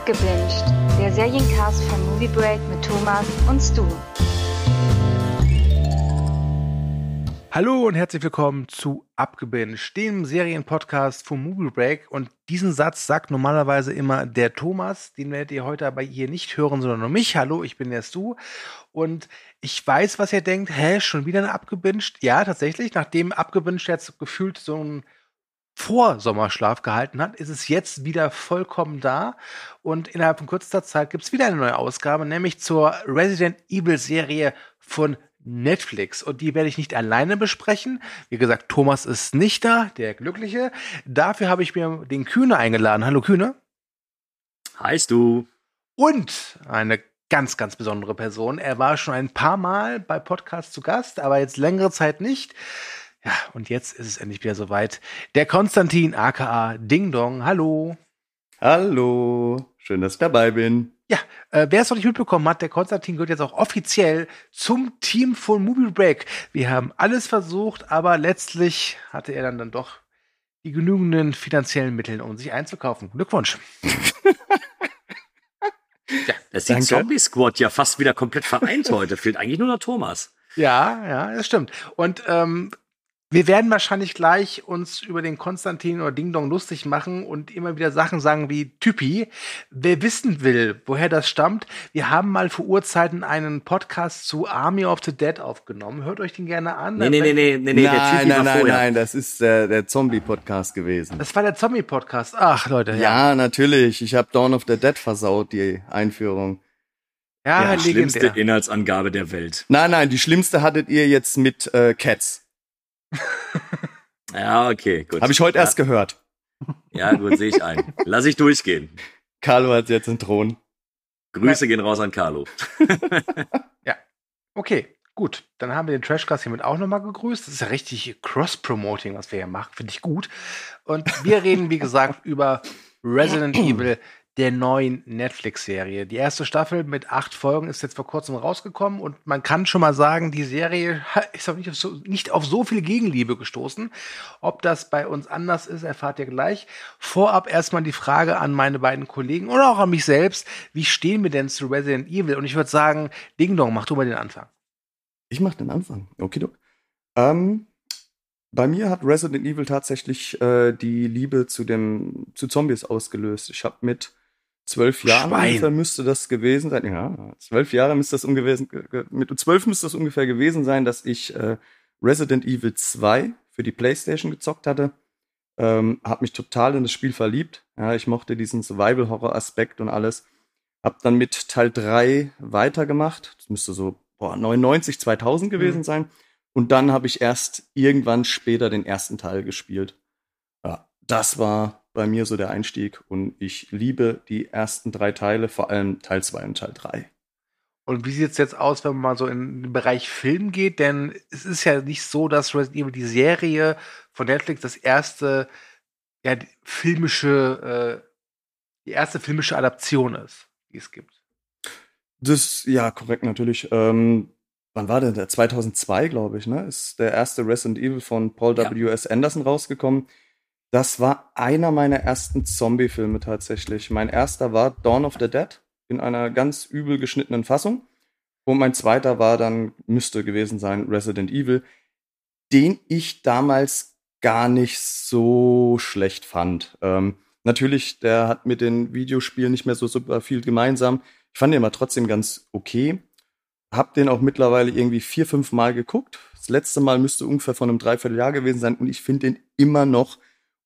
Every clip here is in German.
Abgebinged, der Seriencast von Movie Break mit Thomas und Stu. Hallo und herzlich willkommen zu Abgebinged, dem Serienpodcast von Movie Break. Und diesen Satz sagt normalerweise immer der Thomas. Den werdet ihr heute aber hier nicht hören, sondern nur mich. Hallo, ich bin der Stu. Und ich weiß, was ihr denkt. Hä, schon wieder eine Abgebinged? Ja, tatsächlich. Nachdem Abgebinged jetzt gefühlt so ein Vorsommerschlaf gehalten hat, ist es jetzt wieder vollkommen da. Und innerhalb von kürzester Zeit gibt es wieder eine neue Ausgabe, nämlich zur Resident Evil Serie von Netflix. Und die werde ich nicht alleine besprechen. Wie gesagt, Thomas ist nicht da, der Glückliche. Dafür habe ich mir den Kühne eingeladen. Hallo Kühne. Heißt du. Und eine ganz, ganz besondere Person. Er war schon ein paar Mal bei Podcasts zu Gast, aber jetzt längere Zeit nicht. Ja, und jetzt ist es endlich wieder soweit. Der Konstantin aka Ding Dong. Hallo. Hallo. Schön, dass ich dabei bin. Ja, äh, wer es noch nicht mitbekommen hat, der Konstantin gehört jetzt auch offiziell zum Team von Movie Break. Wir haben alles versucht, aber letztlich hatte er dann, dann doch die genügenden finanziellen Mittel, um sich einzukaufen. Glückwunsch. ja, das sieht Zombie Squad ja fast wieder komplett vereint heute. Fehlt eigentlich nur noch Thomas. Ja, ja, das stimmt. Und ähm, wir werden wahrscheinlich gleich uns über den Konstantin oder Ding Dong lustig machen und immer wieder Sachen sagen wie Typi. Wer wissen will, woher das stammt, wir haben mal vor Urzeiten einen Podcast zu Army of the Dead aufgenommen. Hört euch den gerne an. Nee, nee, nee, nee, nee, nee, der Typi nein, nein, nein, das ist äh, der Zombie-Podcast gewesen. Das war der Zombie-Podcast. Ach, Leute. Ja, ja natürlich. Ich habe Dawn of the Dead versaut, die Einführung. Ja, ja schlimmste Inhaltsangabe der Welt. Nein, nein, die schlimmste hattet ihr jetzt mit äh, Cats. ja, okay, gut. Habe ich heute ja. erst gehört. Ja, gut, sehe ich ein. Lass ich durchgehen. Carlo hat jetzt einen Thron. Grüße gehen raus an Carlo. ja, okay, gut. Dann haben wir den Trashcast hiermit auch nochmal gegrüßt. Das ist ja richtig Cross-Promoting, was wir hier machen. Finde ich gut. Und wir reden, wie gesagt, über Resident Evil der neuen Netflix-Serie. Die erste Staffel mit acht Folgen ist jetzt vor kurzem rausgekommen und man kann schon mal sagen, die Serie ist auch nicht auf so, nicht auf so viel Gegenliebe gestoßen. Ob das bei uns anders ist, erfahrt ihr gleich. Vorab erstmal die Frage an meine beiden Kollegen oder auch an mich selbst. Wie stehen wir denn zu Resident Evil? Und ich würde sagen, Ding Dong, mach du mal den Anfang. Ich mach den Anfang. Okay, du. Ähm, bei mir hat Resident Evil tatsächlich äh, die Liebe zu dem zu Zombies ausgelöst. Ich habe mit zwölf Jahren ungefähr müsste das gewesen sein. Ja, zwölf Jahre müsste das ungewesen, mit zwölf müsste das ungefähr gewesen sein, dass ich äh, Resident Evil 2 für die Playstation gezockt hatte. Ähm, hab mich total in das Spiel verliebt. Ja, ich mochte diesen Survival-Horror-Aspekt und alles. Hab dann mit Teil 3 weitergemacht. Das müsste so boah, 99, 2000 gewesen mhm. sein. Und dann habe ich erst irgendwann später den ersten Teil gespielt. Ja, das war bei mir so der Einstieg und ich liebe die ersten drei Teile, vor allem Teil 2 und Teil 3. Und wie sieht es jetzt aus, wenn man mal so in den Bereich Film geht? Denn es ist ja nicht so, dass Resident Evil die Serie von Netflix das erste ja, die filmische, äh, die erste filmische Adaption ist, die es gibt. Das, ja, korrekt, natürlich. Ähm, wann war denn der? 2002, glaube ich, ne? Ist der erste Resident Evil von Paul W.S. Ja. Anderson rausgekommen. Das war einer meiner ersten Zombie-Filme tatsächlich. Mein erster war Dawn of the Dead in einer ganz übel geschnittenen Fassung. Und mein zweiter war dann, müsste gewesen sein, Resident Evil, den ich damals gar nicht so schlecht fand. Ähm, natürlich, der hat mit den Videospielen nicht mehr so super viel gemeinsam. Ich fand den aber trotzdem ganz okay. Hab den auch mittlerweile irgendwie vier, fünf Mal geguckt. Das letzte Mal müsste ungefähr von einem Dreivierteljahr gewesen sein und ich finde den immer noch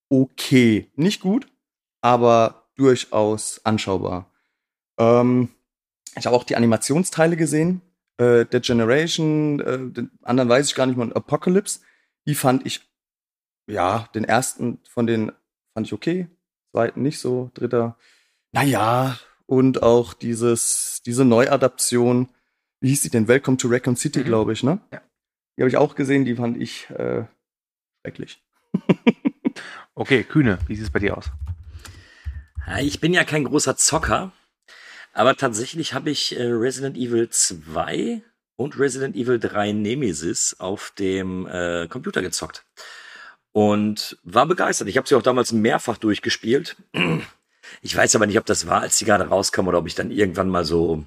okay. Nicht gut, aber durchaus anschaubar. Ähm, ich habe auch die Animationsteile gesehen. Äh, der Generation, äh, den anderen weiß ich gar nicht mal, Apocalypse. Die fand ich, ja, den ersten von denen fand ich okay. Zweiten nicht so, dritter, naja. Und auch dieses, diese Neuadaption, wie hieß die denn? Welcome to Raccoon City, mhm. glaube ich, ne? Ja. Die habe ich auch gesehen, die fand ich äh, schrecklich. Okay, Kühne, wie sieht es bei dir aus? Ich bin ja kein großer Zocker, aber tatsächlich habe ich äh, Resident Evil 2 und Resident Evil 3 Nemesis auf dem äh, Computer gezockt und war begeistert. Ich habe sie auch damals mehrfach durchgespielt. Ich weiß aber nicht, ob das war, als die gerade rauskam oder ob ich dann irgendwann mal so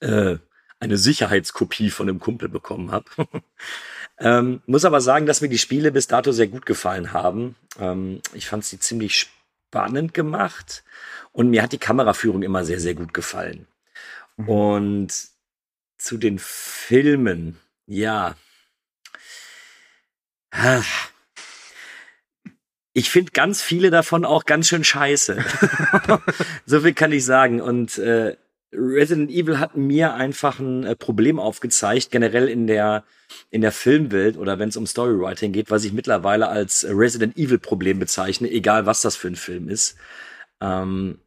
äh, eine Sicherheitskopie von einem Kumpel bekommen habe. ähm, muss aber sagen, dass mir die Spiele bis dato sehr gut gefallen haben. Ähm, ich fand sie ziemlich spannend gemacht und mir hat die Kameraführung immer sehr, sehr gut gefallen. Mhm. Und zu den Filmen, ja. Ich finde ganz viele davon auch ganz schön scheiße. so viel kann ich sagen. Und äh, Resident Evil hat mir einfach ein äh, Problem aufgezeigt, generell in der in der Filmwelt oder wenn es um Storywriting geht, was ich mittlerweile als Resident Evil Problem bezeichne, egal was das für ein Film ist. Ähm,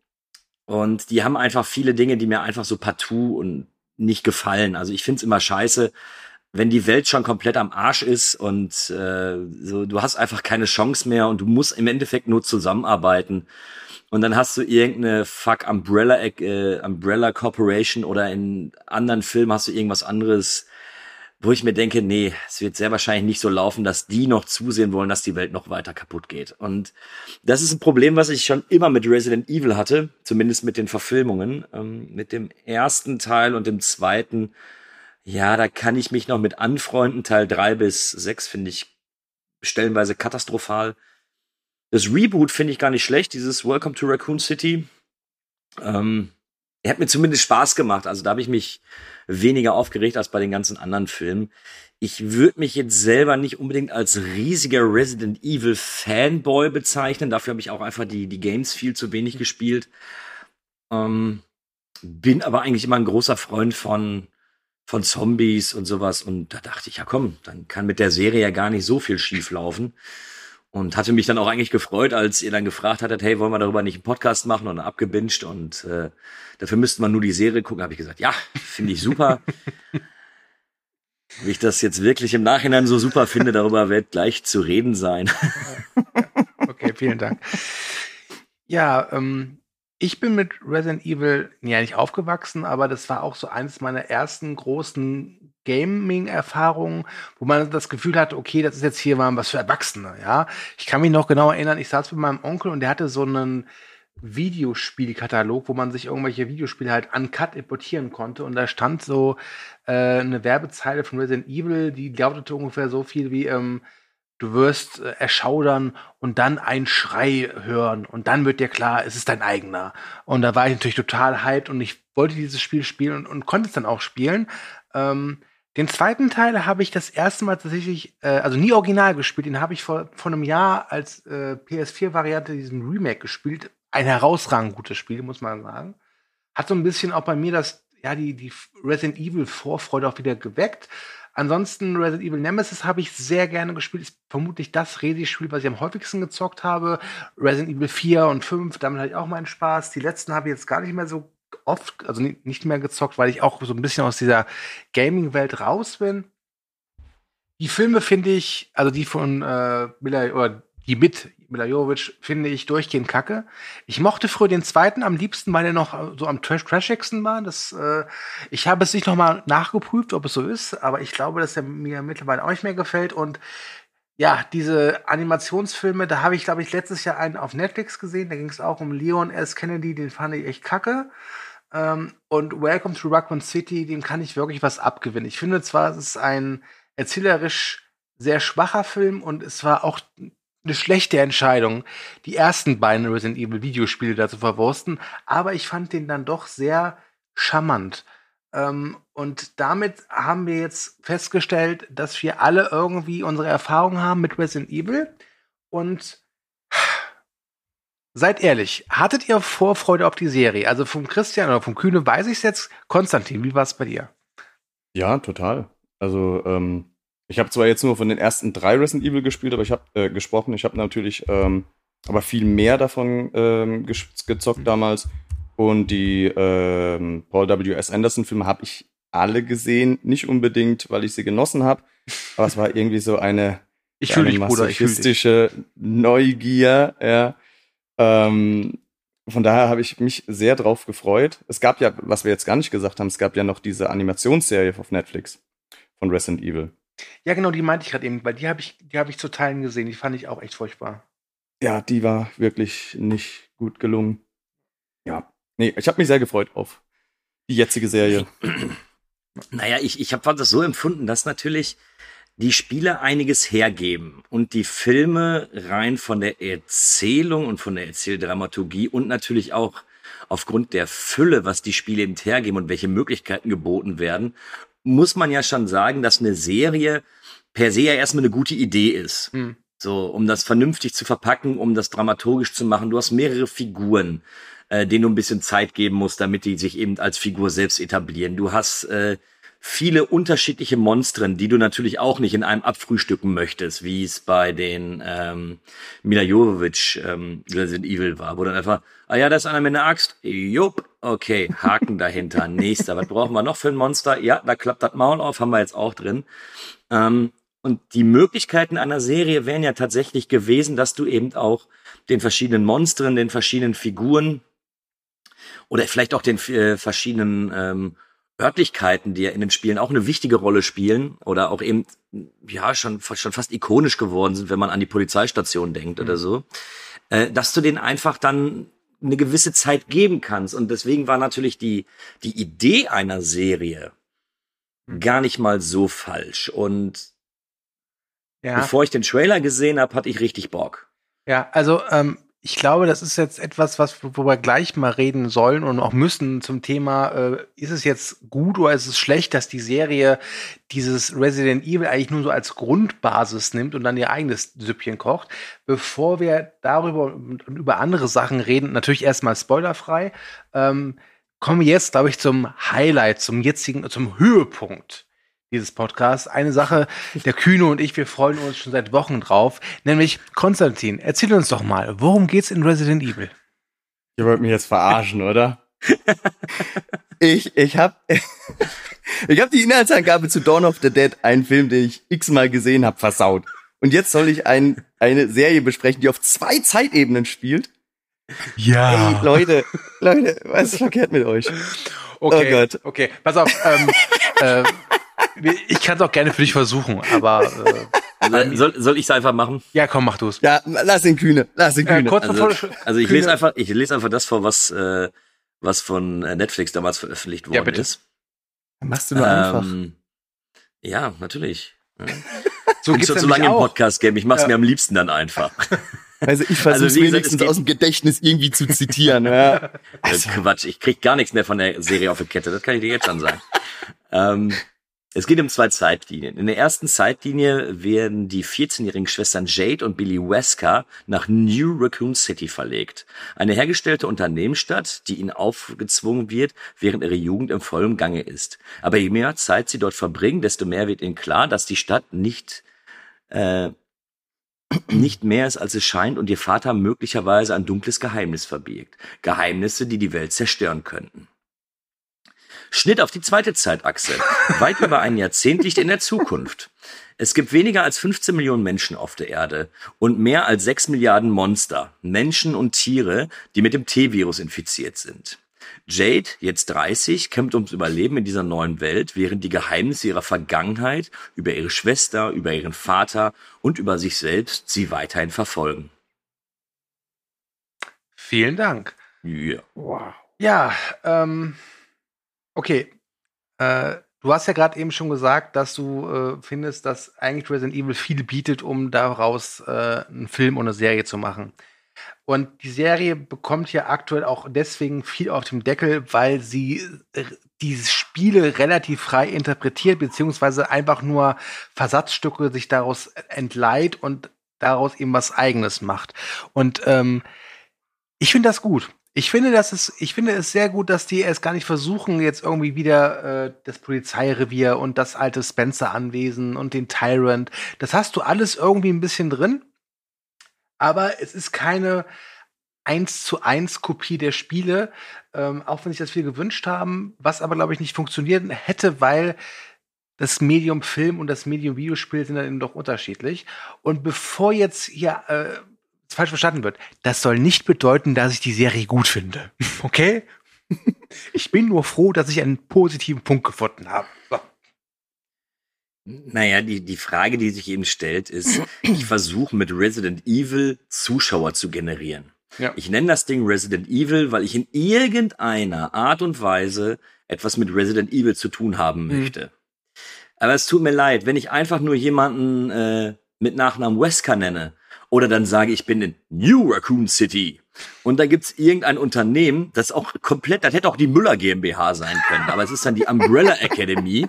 und die haben einfach viele Dinge, die mir einfach so partout und nicht gefallen. Also ich find's immer scheiße, wenn die Welt schon komplett am Arsch ist und äh, so, du hast einfach keine Chance mehr und du musst im Endeffekt nur zusammenarbeiten. Und dann hast du irgendeine Fuck Umbrella, äh, Umbrella Corporation oder in anderen Filmen hast du irgendwas anderes, wo ich mir denke, nee, es wird sehr wahrscheinlich nicht so laufen, dass die noch zusehen wollen, dass die Welt noch weiter kaputt geht. Und das ist ein Problem, was ich schon immer mit Resident Evil hatte, zumindest mit den Verfilmungen. Ähm, mit dem ersten Teil und dem zweiten ja, da kann ich mich noch mit anfreunden. Teil drei bis sechs finde ich stellenweise katastrophal. Das Reboot finde ich gar nicht schlecht, dieses Welcome to Raccoon City. Ähm, er hat mir zumindest Spaß gemacht. Also da habe ich mich weniger aufgeregt als bei den ganzen anderen Filmen. Ich würde mich jetzt selber nicht unbedingt als riesiger Resident Evil Fanboy bezeichnen. Dafür habe ich auch einfach die, die Games viel zu wenig gespielt. Ähm, bin aber eigentlich immer ein großer Freund von von Zombies und sowas. Und da dachte ich, ja komm, dann kann mit der Serie ja gar nicht so viel schief laufen. Und hatte mich dann auch eigentlich gefreut, als ihr dann gefragt hattet, hey, wollen wir darüber nicht einen Podcast machen und abgebinged und äh, dafür müsste man nur die Serie gucken, habe ich gesagt, ja, finde ich super. Wie ich das jetzt wirklich im Nachhinein so super finde, darüber wird gleich zu reden sein. okay, vielen Dank. Ja, ähm, ich bin mit Resident Evil ja nicht aufgewachsen, aber das war auch so eines meiner ersten großen Gaming-Erfahrungen, wo man das Gefühl hatte, okay, das ist jetzt hier mal was für Erwachsene, ja. Ich kann mich noch genau erinnern, ich saß mit meinem Onkel und der hatte so einen Videospielkatalog, wo man sich irgendwelche Videospiele halt uncut importieren konnte und da stand so äh, eine Werbezeile von Resident Evil, die lautete ungefähr so viel wie ähm, Du wirst äh, erschaudern und dann einen Schrei hören und dann wird dir klar, es ist dein eigener. Und da war ich natürlich total hyped und ich wollte dieses Spiel spielen und, und konnte es dann auch spielen. Ähm, den zweiten Teil habe ich das erste Mal tatsächlich, äh, also nie original gespielt, den habe ich vor, vor einem Jahr als äh, PS4-Variante diesen Remake gespielt. Ein herausragend gutes Spiel, muss man sagen. Hat so ein bisschen auch bei mir das, ja, die, die Resident Evil Vorfreude auch wieder geweckt. Ansonsten Resident Evil Nemesis habe ich sehr gerne gespielt. Ist vermutlich das Resi-Spiel, was ich am häufigsten gezockt habe. Resident Evil 4 und 5, damit hatte ich auch meinen Spaß. Die letzten habe ich jetzt gar nicht mehr so oft, also nicht mehr gezockt, weil ich auch so ein bisschen aus dieser Gaming-Welt raus bin. Die Filme finde ich, also die von äh, Mila, oder die mit Mila Jovovich finde ich durchgehend kacke. Ich mochte früher den zweiten am liebsten, weil er noch so am trash trashigsten war. Das, äh, ich habe es nicht nochmal nachgeprüft, ob es so ist, aber ich glaube, dass er mir mittlerweile auch nicht mehr gefällt. Und ja, diese Animationsfilme, da habe ich, glaube ich, letztes Jahr einen auf Netflix gesehen. Da ging es auch um Leon S. Kennedy, den fand ich echt kacke. Ähm, und Welcome to Raccoon City, dem kann ich wirklich was abgewinnen. Ich finde zwar, es ist ein erzählerisch sehr schwacher Film und es war auch eine schlechte Entscheidung, die ersten beiden Resident Evil Videospiele da zu verwursten, aber ich fand den dann doch sehr charmant. Ähm, und damit haben wir jetzt festgestellt, dass wir alle irgendwie unsere Erfahrungen haben mit Resident Evil. Und seid ehrlich, hattet ihr Vorfreude auf die Serie? Also vom Christian oder vom Kühne weiß ich es jetzt. Konstantin, wie war es bei dir? Ja, total. Also ähm, ich habe zwar jetzt nur von den ersten drei Resident Evil gespielt, aber ich habe äh, gesprochen. Ich habe natürlich ähm, aber viel mehr davon ähm, gezockt damals. Und die ähm, Paul W. S. Anderson Filme habe ich alle gesehen, nicht unbedingt, weil ich sie genossen habe, aber es war irgendwie so eine, ich eine dich, masochistische Bruder, Neugier. Ja. Ähm, von daher habe ich mich sehr drauf gefreut. Es gab ja, was wir jetzt gar nicht gesagt haben, es gab ja noch diese Animationsserie auf Netflix von Resident Evil. Ja, genau, die meinte ich gerade eben, weil die habe ich, die habe ich zu Teilen gesehen. Die fand ich auch echt furchtbar. Ja, die war wirklich nicht gut gelungen. ja, nee, ich habe mich sehr gefreut auf die jetzige Serie. Naja, ich, ich habe das so empfunden, dass natürlich die Spiele einiges hergeben und die Filme rein von der Erzählung und von der Erzähldramaturgie und natürlich auch aufgrund der Fülle, was die Spiele eben hergeben und welche Möglichkeiten geboten werden, muss man ja schon sagen, dass eine Serie per se ja erstmal eine gute Idee ist. Hm. So, um das vernünftig zu verpacken, um das dramaturgisch zu machen. Du hast mehrere Figuren, äh, denen du ein bisschen Zeit geben musst, damit die sich eben als Figur selbst etablieren. Du hast äh, viele unterschiedliche Monstren, die du natürlich auch nicht in einem abfrühstücken möchtest, wie es bei den ähm, Mila Jovovich ähm, Resident Evil war, wo dann einfach, ah ja, da ist einer mit einer Axt, jupp, okay, Haken dahinter, nächster, was brauchen wir noch für ein Monster? Ja, da klappt das Maul auf, haben wir jetzt auch drin. Ähm, und die Möglichkeiten einer Serie wären ja tatsächlich gewesen, dass du eben auch den verschiedenen Monstern, den verschiedenen Figuren oder vielleicht auch den äh, verschiedenen ähm, Örtlichkeiten, die ja in den Spielen auch eine wichtige Rolle spielen oder auch eben ja schon schon fast ikonisch geworden sind, wenn man an die Polizeistation denkt mhm. oder so, äh, dass du denen einfach dann eine gewisse Zeit geben kannst und deswegen war natürlich die die Idee einer Serie mhm. gar nicht mal so falsch und ja. bevor ich den Trailer gesehen habe, hatte ich richtig Bock. Ja, also ähm, ich glaube, das ist jetzt etwas, was wo wir gleich mal reden sollen und auch müssen zum Thema, äh, ist es jetzt gut oder ist es schlecht, dass die Serie dieses Resident Evil eigentlich nur so als Grundbasis nimmt und dann ihr eigenes Süppchen kocht. Bevor wir darüber und über andere Sachen reden, natürlich erstmal spoilerfrei, ähm, kommen wir jetzt, glaube ich, zum Highlight, zum jetzigen, zum Höhepunkt dieses Podcasts. Eine Sache, der Kühne und ich, wir freuen uns schon seit Wochen drauf, nämlich Konstantin, erzähl uns doch mal, worum geht's in Resident Evil? Ihr wollt mich jetzt verarschen, oder? ich, ich hab, ich hab die Inhaltsangabe zu Dawn of the Dead, einen Film, den ich x-mal gesehen habe, versaut. Und jetzt soll ich ein, eine Serie besprechen, die auf zwei Zeitebenen spielt. Ja. Ey, Leute, Leute, was ist verkehrt mit euch? Okay, oh Gott. Okay, pass auf. Ähm, äh, ich kann es auch gerne für dich versuchen, aber. Äh, soll, soll ich es einfach machen? Ja, komm, mach du es. Ja, lass den Kühne, lass den Kühne. Äh, also, also ich lese einfach, ich lese einfach das vor, was äh, was von äh, Netflix damals veröffentlicht worden ja, bitte. ist. Machst du nur ähm, einfach. Ja, natürlich. Ja. so geht's schon zu lange im Podcast-Game. Ich mach's ja. mir am liebsten dann einfach. Also ich versuche also, wenigstens aus dem Gedächtnis irgendwie zu zitieren. Ja. Also. Quatsch, ich krieg gar nichts mehr von der Serie auf der Kette, das kann ich dir jetzt schon sagen. ähm, es geht um zwei Zeitlinien. In der ersten Zeitlinie werden die 14-jährigen Schwestern Jade und Billy Wesker nach New Raccoon City verlegt. Eine hergestellte Unternehmensstadt, die ihnen aufgezwungen wird, während ihre Jugend im vollen Gange ist. Aber je mehr Zeit sie dort verbringen, desto mehr wird ihnen klar, dass die Stadt nicht äh, nicht mehr ist, als es scheint und ihr Vater möglicherweise ein dunkles Geheimnis verbirgt. Geheimnisse, die die Welt zerstören könnten. Schnitt auf die zweite Zeitachse. Weit über ein Jahrzehnt liegt in der Zukunft. Es gibt weniger als 15 Millionen Menschen auf der Erde und mehr als 6 Milliarden Monster, Menschen und Tiere, die mit dem T-Virus infiziert sind. Jade, jetzt 30, kämpft ums Überleben in dieser neuen Welt, während die Geheimnisse ihrer Vergangenheit über ihre Schwester, über ihren Vater und über sich selbst sie weiterhin verfolgen. Vielen Dank. Ja. Wow. Ja, ähm, Okay. Äh, du hast ja gerade eben schon gesagt, dass du äh, findest, dass eigentlich Resident Evil viel bietet, um daraus äh, einen Film oder eine Serie zu machen. Und die Serie bekommt ja aktuell auch deswegen viel auf dem Deckel, weil sie äh, diese Spiele relativ frei interpretiert, beziehungsweise einfach nur Versatzstücke sich daraus entleiht und daraus eben was Eigenes macht. Und ähm, ich finde das gut. Ich finde, das ist, ich finde es sehr gut, dass die es gar nicht versuchen, jetzt irgendwie wieder äh, das Polizeirevier und das alte Spencer-Anwesen und den Tyrant. Das hast du alles irgendwie ein bisschen drin, aber es ist keine eins zu eins Kopie der Spiele, ähm, auch wenn sich das viel gewünscht haben, was aber glaube ich nicht funktionieren hätte, weil das Medium Film und das Medium Videospiel sind dann eben doch unterschiedlich. Und bevor jetzt hier äh, falsch verstanden wird, das soll nicht bedeuten, dass ich die Serie gut finde. Okay? Ich bin nur froh, dass ich einen positiven Punkt gefunden habe. So. Naja, die, die Frage, die sich eben stellt, ist, ich versuche mit Resident Evil Zuschauer zu generieren. Ja. Ich nenne das Ding Resident Evil, weil ich in irgendeiner Art und Weise etwas mit Resident Evil zu tun haben mhm. möchte. Aber es tut mir leid, wenn ich einfach nur jemanden äh, mit Nachnamen Wesker nenne oder dann sage, ich bin in New Raccoon City und da gibt's irgendein Unternehmen, das auch komplett, das hätte auch die Müller GmbH sein können, aber es ist dann die Umbrella Academy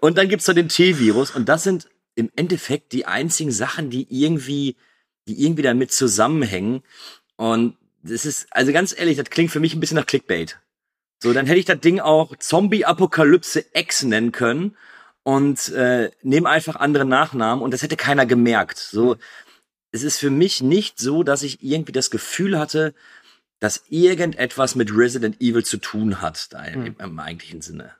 und dann gibt's da den T-Virus und das sind im Endeffekt die einzigen Sachen, die irgendwie, die irgendwie damit zusammenhängen und das ist, also ganz ehrlich, das klingt für mich ein bisschen nach Clickbait. So, dann hätte ich das Ding auch Zombie-Apokalypse X nennen können und äh, nehme einfach andere Nachnamen und das hätte keiner gemerkt. So, es ist für mich nicht so, dass ich irgendwie das Gefühl hatte, dass irgendetwas mit Resident Evil zu tun hat, da im, hm. im eigentlichen Sinne.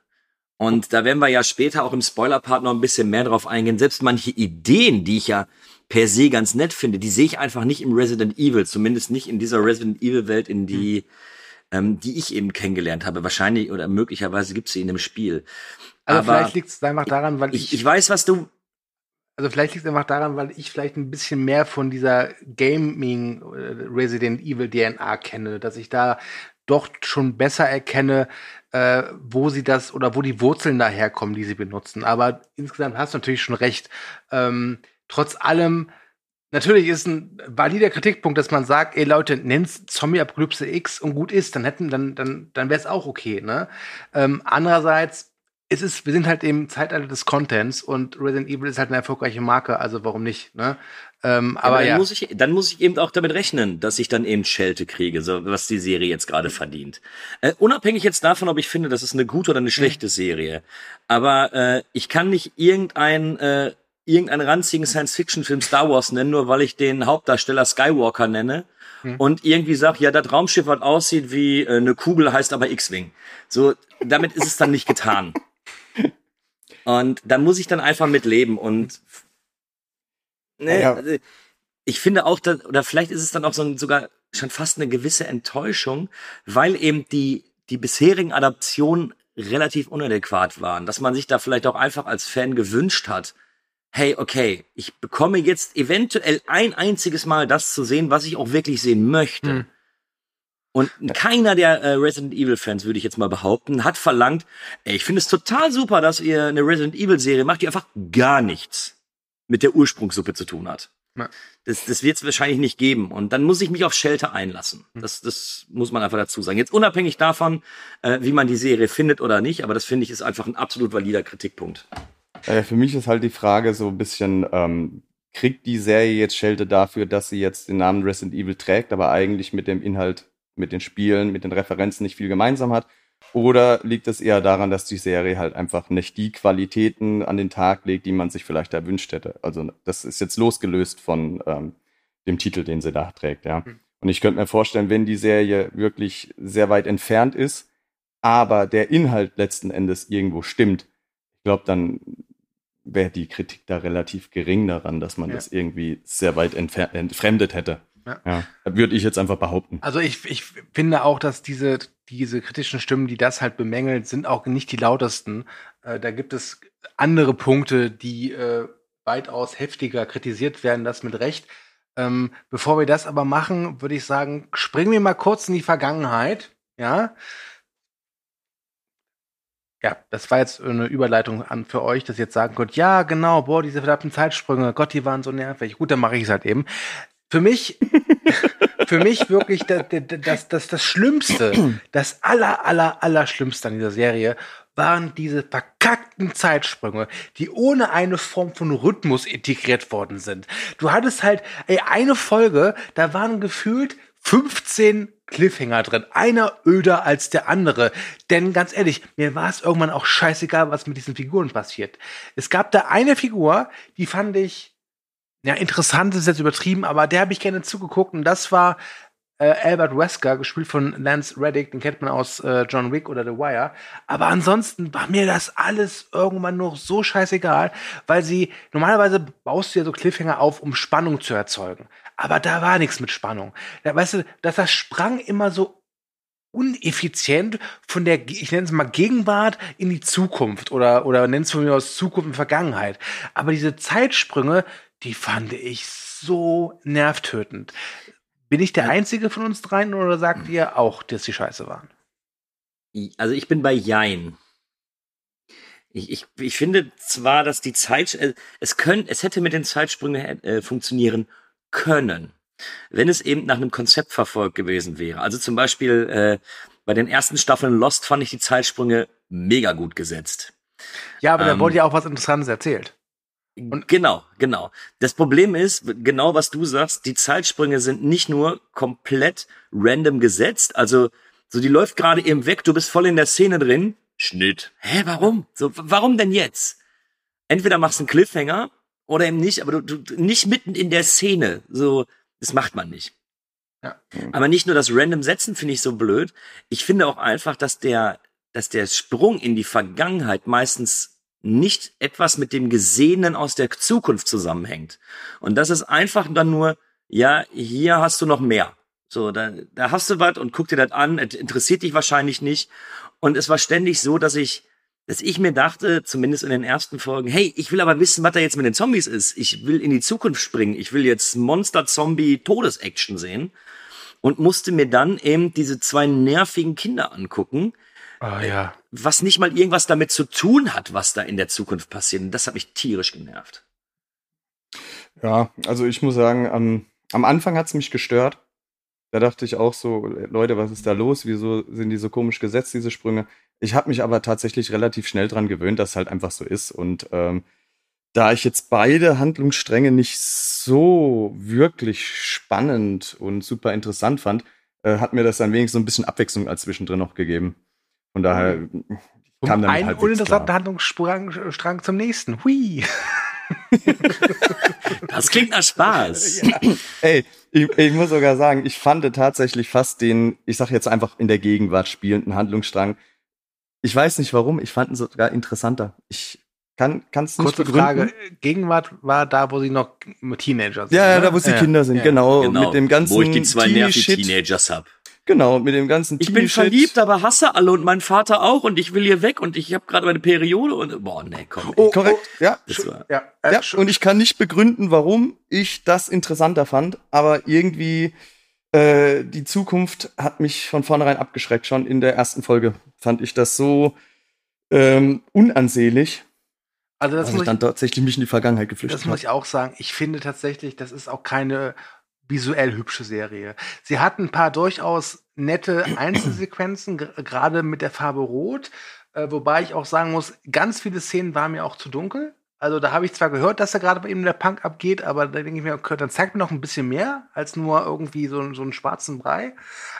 Und da werden wir ja später auch im Spoiler-Part noch ein bisschen mehr drauf eingehen. Selbst manche Ideen, die ich ja per se ganz nett finde, die sehe ich einfach nicht im Resident Evil, zumindest nicht in dieser Resident Evil-Welt, in die, hm. ähm, die ich eben kennengelernt habe. Wahrscheinlich oder möglicherweise gibt es sie in dem Spiel. Also Aber vielleicht liegt es einfach daran, weil ich, ich, ich weiß, was du also vielleicht liegt es einfach daran, weil ich vielleicht ein bisschen mehr von dieser Gaming äh, Resident Evil DNA kenne, dass ich da doch schon besser erkenne, äh, wo sie das oder wo die Wurzeln daherkommen, die sie benutzen. Aber insgesamt hast du natürlich schon recht. Ähm, trotz allem, natürlich ist ein valider Kritikpunkt, dass man sagt, ey Leute, nennt's Zombie-Apokalypse X und gut ist, dann hätten, dann, dann, dann wäre es auch okay, ne? Ähm, andererseits es ist, wir sind halt im Zeitalter des Contents und Resident Evil ist halt eine erfolgreiche Marke, also warum nicht, ne? Ähm, aber, aber dann ja. muss ich, dann muss ich eben auch damit rechnen, dass ich dann eben Schelte kriege, so was die Serie jetzt gerade verdient. Äh, unabhängig jetzt davon, ob ich finde, das ist eine gute oder eine schlechte mhm. Serie. Aber äh, ich kann nicht irgendein äh, irgendeinen ranzigen Science-Fiction-Film Star Wars nennen, nur weil ich den Hauptdarsteller Skywalker nenne mhm. und irgendwie sag, ja, das Raumschiff, was aussieht wie äh, eine Kugel, heißt aber X-Wing. So, damit ist es dann nicht getan. Und da muss ich dann einfach mit leben und ne, ja. also ich finde auch, dass, oder vielleicht ist es dann auch so ein, sogar schon fast eine gewisse Enttäuschung, weil eben die, die bisherigen Adaptionen relativ unadäquat waren, dass man sich da vielleicht auch einfach als Fan gewünscht hat, hey, okay, ich bekomme jetzt eventuell ein einziges Mal das zu sehen, was ich auch wirklich sehen möchte. Hm. Und keiner der äh, Resident Evil Fans, würde ich jetzt mal behaupten, hat verlangt, ey, ich finde es total super, dass ihr eine Resident Evil Serie macht, die einfach gar nichts mit der Ursprungssuppe zu tun hat. Ja. Das, das wird es wahrscheinlich nicht geben. Und dann muss ich mich auf Shelter einlassen. Hm. Das, das muss man einfach dazu sagen. Jetzt unabhängig davon, äh, wie man die Serie findet oder nicht, aber das finde ich ist einfach ein absolut valider Kritikpunkt. Äh, für mich ist halt die Frage so ein bisschen, ähm, kriegt die Serie jetzt Schelte dafür, dass sie jetzt den Namen Resident Evil trägt, aber eigentlich mit dem Inhalt mit den Spielen, mit den Referenzen nicht viel gemeinsam hat? Oder liegt es eher daran, dass die Serie halt einfach nicht die Qualitäten an den Tag legt, die man sich vielleicht erwünscht hätte? Also das ist jetzt losgelöst von ähm, dem Titel, den sie da trägt, ja. Mhm. Und ich könnte mir vorstellen, wenn die Serie wirklich sehr weit entfernt ist, aber der Inhalt letzten Endes irgendwo stimmt, ich glaube, dann wäre die Kritik da relativ gering daran, dass man ja. das irgendwie sehr weit entfremdet hätte. Ja. ja. Würde ich jetzt einfach behaupten. Also ich, ich finde auch, dass diese, diese kritischen Stimmen, die das halt bemängeln, sind auch nicht die lautesten. Äh, da gibt es andere Punkte, die äh, weitaus heftiger kritisiert werden, das mit Recht. Ähm, bevor wir das aber machen, würde ich sagen, springen wir mal kurz in die Vergangenheit. Ja. Ja, das war jetzt eine Überleitung an für euch, dass ihr jetzt sagen könnt, ja, genau, boah, diese verdammten Zeitsprünge, Gott, die waren so nervig. Gut, dann mache ich es halt eben. Für mich, für mich wirklich das, das, das, das Schlimmste, das aller, aller, aller Schlimmste an dieser Serie waren diese verkackten Zeitsprünge, die ohne eine Form von Rhythmus integriert worden sind. Du hattest halt, ey, eine Folge, da waren gefühlt 15 Cliffhanger drin. Einer öder als der andere. Denn ganz ehrlich, mir war es irgendwann auch scheißegal, was mit diesen Figuren passiert. Es gab da eine Figur, die fand ich ja, interessant ist jetzt übertrieben, aber der habe ich gerne zugeguckt und das war äh, Albert Wesker, gespielt von Lance Reddick, den kennt man aus äh, John Wick oder The Wire. Aber ansonsten war mir das alles irgendwann noch so scheißegal, weil sie, normalerweise baust du ja so Cliffhanger auf, um Spannung zu erzeugen. Aber da war nichts mit Spannung. Da, weißt du, dass das sprang immer so uneffizient von der, ich nenne es mal Gegenwart in die Zukunft oder, oder nenne es von mir aus Zukunft und Vergangenheit. Aber diese Zeitsprünge, die fand ich so nervtötend. Bin ich der Einzige von uns dreien oder sagt ihr auch, dass die scheiße waren? Also ich bin bei Jein. Ich, ich, ich finde zwar, dass die Zeit, äh, es können, es hätte mit den Zeitsprüngen äh, funktionieren können, wenn es eben nach einem Konzept verfolgt gewesen wäre. Also zum Beispiel äh, bei den ersten Staffeln Lost fand ich die Zeitsprünge mega gut gesetzt. Ja, aber ähm, da wurde ja auch was Interessantes erzählt. Und genau, genau. Das Problem ist, genau was du sagst, die Zeitsprünge sind nicht nur komplett random gesetzt, also so die läuft gerade eben weg, du bist voll in der Szene drin, Schnitt. Hä, warum? So, warum denn jetzt? Entweder machst du einen Cliffhanger oder eben nicht, aber du, du nicht mitten in der Szene. So, das macht man nicht. Ja. Aber nicht nur das random Setzen finde ich so blöd. Ich finde auch einfach, dass der, dass der Sprung in die Vergangenheit meistens nicht etwas mit dem Gesehenen aus der Zukunft zusammenhängt. Und das ist einfach dann nur, ja, hier hast du noch mehr. So, da, da hast du was und guck dir das an, es interessiert dich wahrscheinlich nicht. Und es war ständig so, dass ich, dass ich mir dachte, zumindest in den ersten Folgen, hey, ich will aber wissen, was da jetzt mit den Zombies ist. Ich will in die Zukunft springen. Ich will jetzt Monster-Zombie-Todesaction sehen. Und musste mir dann eben diese zwei nervigen Kinder angucken, Oh, ja. Was nicht mal irgendwas damit zu tun hat, was da in der Zukunft passiert. Und das hat mich tierisch genervt. Ja, also ich muss sagen, am, am Anfang hat es mich gestört. Da dachte ich auch so, Leute, was ist da los? Wieso sind die so komisch gesetzt, diese Sprünge? Ich habe mich aber tatsächlich relativ schnell dran gewöhnt, dass es halt einfach so ist. Und ähm, da ich jetzt beide Handlungsstränge nicht so wirklich spannend und super interessant fand, äh, hat mir das dann wenigstens so ein bisschen Abwechslung als zwischendrin noch gegeben. Von daher um kam dann ein uninteressanter Handlungsstrang zum nächsten. Hui. das klingt nach Spaß. Ja. Ey, ich, ich, muss sogar sagen, ich fand tatsächlich fast den, ich sag jetzt einfach in der Gegenwart spielenden Handlungsstrang. Ich weiß nicht warum, ich fand ihn sogar interessanter. Ich kann es nicht Kurze begründen. Frage, Gegenwart war da, wo sie noch Teenager sind. Ja, ja, da wo sie ja. Kinder sind, ja. genau, genau. Mit dem ganzen Wo ich die zwei nervigen Teenagers hab. Genau, mit dem ganzen Ich bin verliebt, aber hasse alle und mein Vater auch und ich will hier weg und ich habe gerade meine Periode und boah, nee, komm. Oh, korrekt, oh, ja. Ja, äh, ja. Und ich kann nicht begründen, warum ich das interessanter fand, aber irgendwie äh, die Zukunft hat mich von vornherein abgeschreckt. Schon in der ersten Folge fand ich das so ähm, unansehlich. Also das muss ich dann tatsächlich mich in die Vergangenheit geflüchtet. Das muss ich auch sagen. Ich finde tatsächlich, das ist auch keine visuell hübsche Serie. Sie hat ein paar durchaus nette Einzelsequenzen, gerade mit der Farbe Rot. Äh, wobei ich auch sagen muss, ganz viele Szenen waren mir auch zu dunkel. Also da habe ich zwar gehört, dass da gerade bei ihm der Punk abgeht, aber da denke ich mir, okay, dann zeigt mir noch ein bisschen mehr als nur irgendwie so, so einen schwarzen Brei.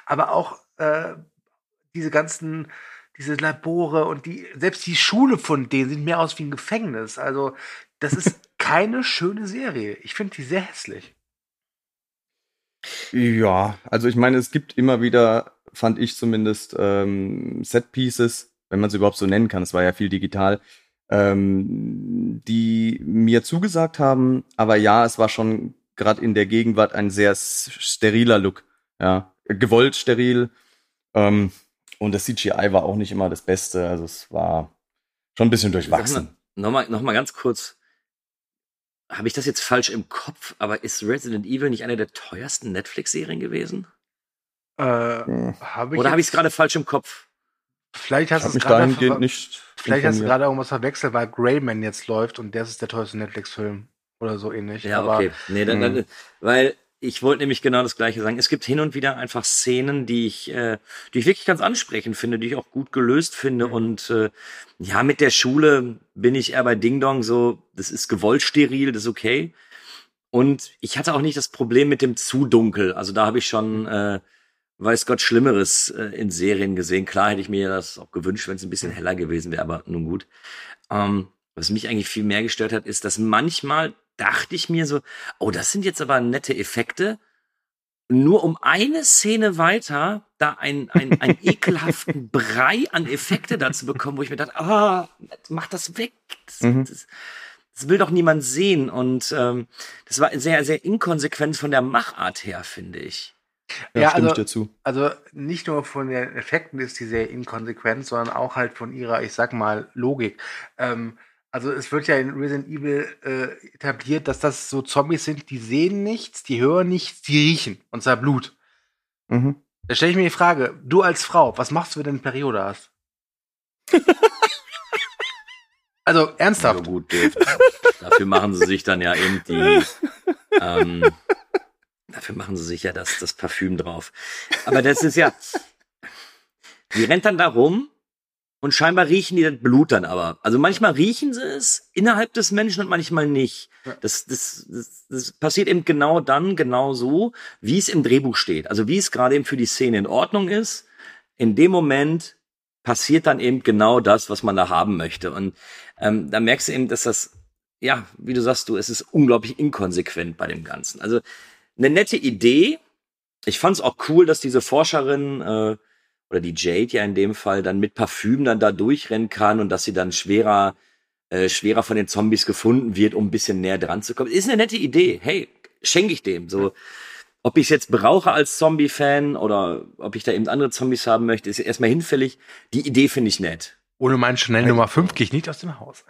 Aber auch äh, diese ganzen, diese Labore und die, selbst die Schule von denen sieht mehr aus wie ein Gefängnis. Also das ist keine schöne Serie. Ich finde die sehr hässlich. Ja, also ich meine, es gibt immer wieder, fand ich zumindest, ähm, Set-Pieces, wenn man es überhaupt so nennen kann, es war ja viel digital, ähm, die mir zugesagt haben, aber ja, es war schon gerade in der Gegenwart ein sehr steriler Look, ja, gewollt steril. Ähm, und das CGI war auch nicht immer das Beste, also es war schon ein bisschen durchwachsen. Nochmal, nochmal ganz kurz, habe ich das jetzt falsch im Kopf, aber ist Resident Evil nicht eine der teuersten Netflix-Serien gewesen? Äh, hab Oder habe ich es gerade falsch im Kopf? Vielleicht hast du es gerade nicht. Vielleicht hast du gerade irgendwas verwechselt, weil Greyman jetzt läuft und der ist der teuerste Netflix-Film oder so ähnlich. Ja, aber, okay. Nee, dann, dann, hm. weil ich wollte nämlich genau das Gleiche sagen. Es gibt hin und wieder einfach Szenen, die ich, äh, die ich wirklich ganz ansprechend finde, die ich auch gut gelöst finde. Mhm. Und äh, ja, mit der Schule bin ich eher bei Ding Dong so, das ist gewollt steril, das ist okay. Und ich hatte auch nicht das Problem mit dem zu dunkel. Also da habe ich schon, äh, weiß Gott, Schlimmeres äh, in Serien gesehen. Klar hätte ich mir das auch gewünscht, wenn es ein bisschen heller gewesen wäre, aber nun gut. Ähm, was mich eigentlich viel mehr gestört hat, ist, dass manchmal dachte ich mir so, oh, das sind jetzt aber nette Effekte. Nur um eine Szene weiter da einen, einen, einen ekelhaften Brei an Effekte dazu bekommen, wo ich mir dachte, ah, oh, mach das weg. Das, mhm. das, das, will doch niemand sehen. Und ähm, das war sehr, sehr inkonsequent von der Machart her, finde ich. Ja, ja stimme also, ich dazu. Also nicht nur von den Effekten ist die sehr inkonsequent, sondern auch halt von ihrer, ich sag mal, Logik. Ähm, Also es wird ja in Resident Evil äh, etabliert, dass das so Zombies sind, die sehen nichts, die hören nichts, die riechen. Und zwar Blut. Mhm. Da stelle ich mir die Frage, du als Frau, was machst du, wenn du eine Periode hast? also ernsthaft. Ja, gut, Dave. Dafür machen sie sich dann ja eben die. Ähm, dafür machen sie sich ja das, das Parfüm drauf. Aber das ist ja. Die rennt dann da rum und scheinbar riechen die das Blut dann aber. Also manchmal riechen sie es innerhalb des Menschen und manchmal nicht. Das, das, das, das passiert eben genau dann, genau so, wie es im Drehbuch steht. Also wie es gerade eben für die Szene in Ordnung ist. In dem Moment passiert dann eben genau das, was man da haben möchte. Und ähm, da merkst du eben, dass das, ja, wie du sagst, du, es ist unglaublich inkonsequent bei dem Ganzen. Also eine nette Idee. Ich fand es auch cool, dass diese Forscherin äh, oder die Jade ja in dem Fall dann mit Parfüm dann da durchrennen kann und dass sie dann schwerer äh, schwerer von den Zombies gefunden wird, um ein bisschen näher dran zu kommen. Ist eine nette Idee. Hey, schenke ich dem. So, ob ich es jetzt brauche als Zombie-Fan oder ob ich da eben andere Zombies haben möchte, ist erstmal hinfällig. Die Idee finde ich nett. Ohne meinen Chanel Nummer 5 gehe ich nicht aus dem Haus.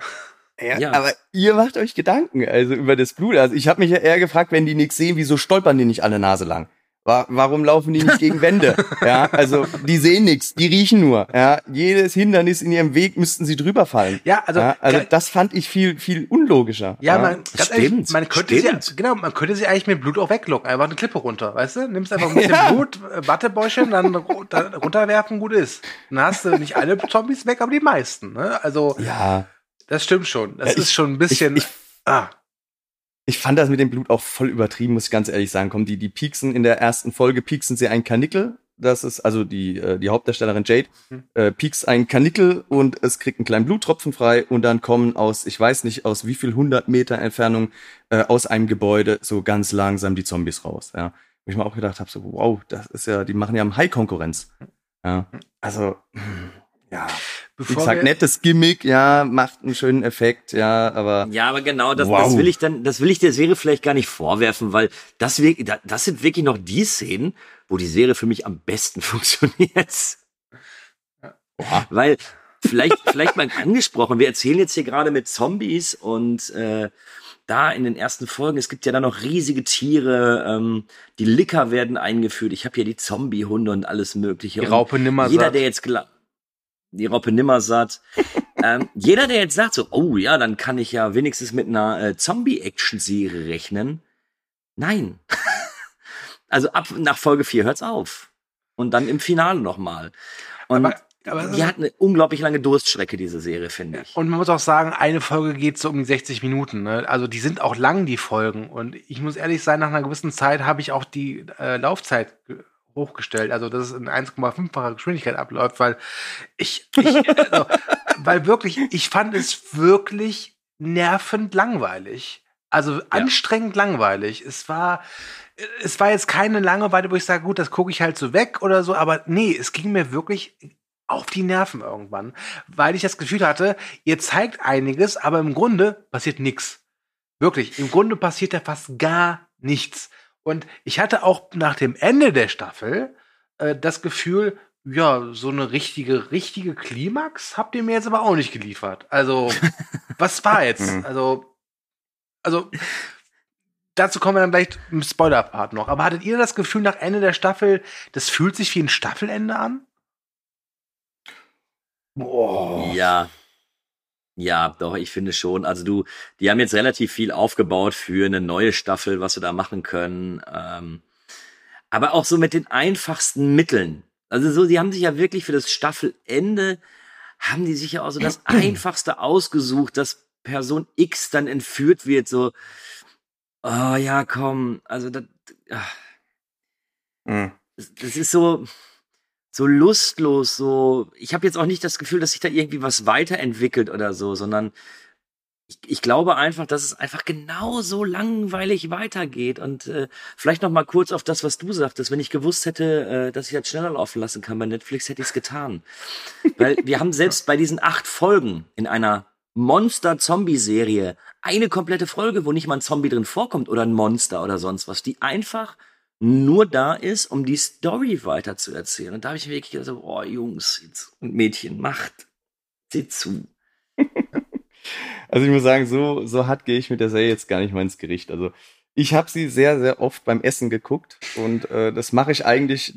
Ja, Ja. aber ihr macht euch Gedanken, also über das Blut. Also ich habe mich ja eher gefragt, wenn die nichts sehen, wieso stolpern die nicht alle Nase lang? Wa warum laufen die nicht gegen Wände? Ja, also die sehen nichts, die riechen nur. Ja, jedes Hindernis in ihrem Weg müssten sie drüber fallen. Ja, also, ja, also das fand ich viel viel unlogischer. Ja, man, ganz stimmt, ehrlich, man könnte stimmt. sie, genau, man könnte sie eigentlich mit Blut auch weglocken. Einfach eine Klippe runter, weißt du? Nimmst einfach ein bisschen Blut, äh, Wattebäuschen, dann, ru- dann runterwerfen, gut ist. Dann hast du nicht alle Zombies weg, aber die meisten, ne? Also, ja, das stimmt schon. Das Ja, ich- ist schon ein bisschen, ich- ah, ich fand das mit dem Blut auch voll übertrieben, muss ich ganz ehrlich sagen. Komm, die die pieksen in der ersten Folge pieksen sie ein Kanickel. Das ist also die äh, die Hauptdarstellerin Jade Hm. äh, piekst ein Kanickel und es kriegt einen kleinen Bluttropfen frei und dann kommen aus ich weiß nicht aus wie viel hundert Meter Entfernung äh, aus einem Gebäude so ganz langsam die Zombies raus. Ja, wo ich mir auch gedacht habe so wow, das ist ja die machen ja High Konkurrenz. Ja, also hm, ja, wie bevor gesagt nettes Gimmick, ja macht einen schönen Effekt, ja, aber Ja, aber genau, das, Wow. das will ich dann, das will ich der Serie vielleicht gar nicht vorwerfen, weil das, das sind wirklich noch die Szenen, wo die Serie für mich am besten funktioniert. Weil, vielleicht, vielleicht mal angesprochen, wir erzählen jetzt hier gerade mit Zombies und äh, da in den ersten Folgen, es gibt ja da noch riesige Tiere, ähm, die Licker werden eingeführt. Ich habe hier die Zombie-Hunde und alles mögliche. die Raupe nimmer jeder, der jetzt gla- die Raupe nimmersatt. ähm, jeder, der jetzt sagt so, oh ja, dann kann ich ja wenigstens mit einer äh, Zombie-Action-Serie rechnen. Nein. also ab nach Folge 4 hört's auf. Und dann im Finale nochmal. Und Aber- aber- die hat eine unglaublich lange Durststrecke, diese Serie, finde ich. Und man muss auch sagen, eine Folge geht so um die 60 Minuten. Ne? Also die sind auch lang, die Folgen. Und ich muss ehrlich sein, nach einer gewissen Zeit habe ich auch die äh, Laufzeit hochgestellt. Also dass es in 1,5-facher Geschwindigkeit abläuft, weil ich, ich also, weil wirklich, ich fand es wirklich nervend langweilig. Also anstrengend langweilig. Es war, es war jetzt keine Langeweile, wo ich sage, gut, das gucke ich halt so weg oder so, aber nee, es ging mir wirklich auf die Nerven irgendwann, weil ich das Gefühl hatte, ihr zeigt einiges, aber im Grunde passiert nichts. Wirklich, im Grunde passiert da fast gar nichts. Und ich hatte auch nach dem Ende der Staffel äh, das Gefühl, ja, so eine richtige, richtige Klimax habt ihr mir jetzt aber auch nicht geliefert. Also, was war jetzt? Mhm. Also, also, dazu kommen wir dann gleich im Spoiler-Part noch. Aber hattet ihr das Gefühl nach Ende der Staffel, das fühlt sich wie ein Staffelende an? boah. Ja. Ja, doch, ich finde schon. Also du, die haben jetzt relativ viel aufgebaut für eine neue Staffel, was sie da machen können. Ähm, aber auch so mit den einfachsten Mitteln. Also so, die haben sich ja wirklich für das Staffelende, haben die sich ja auch so das Einfachste ausgesucht, dass Person X dann entführt wird, so, oh ja, komm, also das, ach, Mhm. das das ist so so lustlos, so ich habe jetzt auch nicht das Gefühl, dass sich da irgendwie was weiterentwickelt oder so, sondern ich, ich glaube einfach, dass es einfach genauso langweilig weitergeht. Und äh, vielleicht noch mal kurz auf das, was du sagtest, wenn ich gewusst hätte, äh, dass ich das schneller laufen lassen kann bei Netflix, hätte ich es getan, weil wir haben selbst bei diesen acht Folgen in einer Monster-Zombie-Serie eine komplette Folge, wo nicht mal ein Zombie drin vorkommt oder ein Monster oder sonst was, die einfach nur da ist, um die Story weiter zu erzählen. Und da habe ich wirklich gedacht, so, oh Jungs und Mädchen, macht, seht zu. Also ich muss sagen, so, so hart gehe ich mit der Serie jetzt gar nicht mal ins Gericht. Also ich habe sie sehr, sehr oft beim Essen geguckt und äh, das mache ich eigentlich,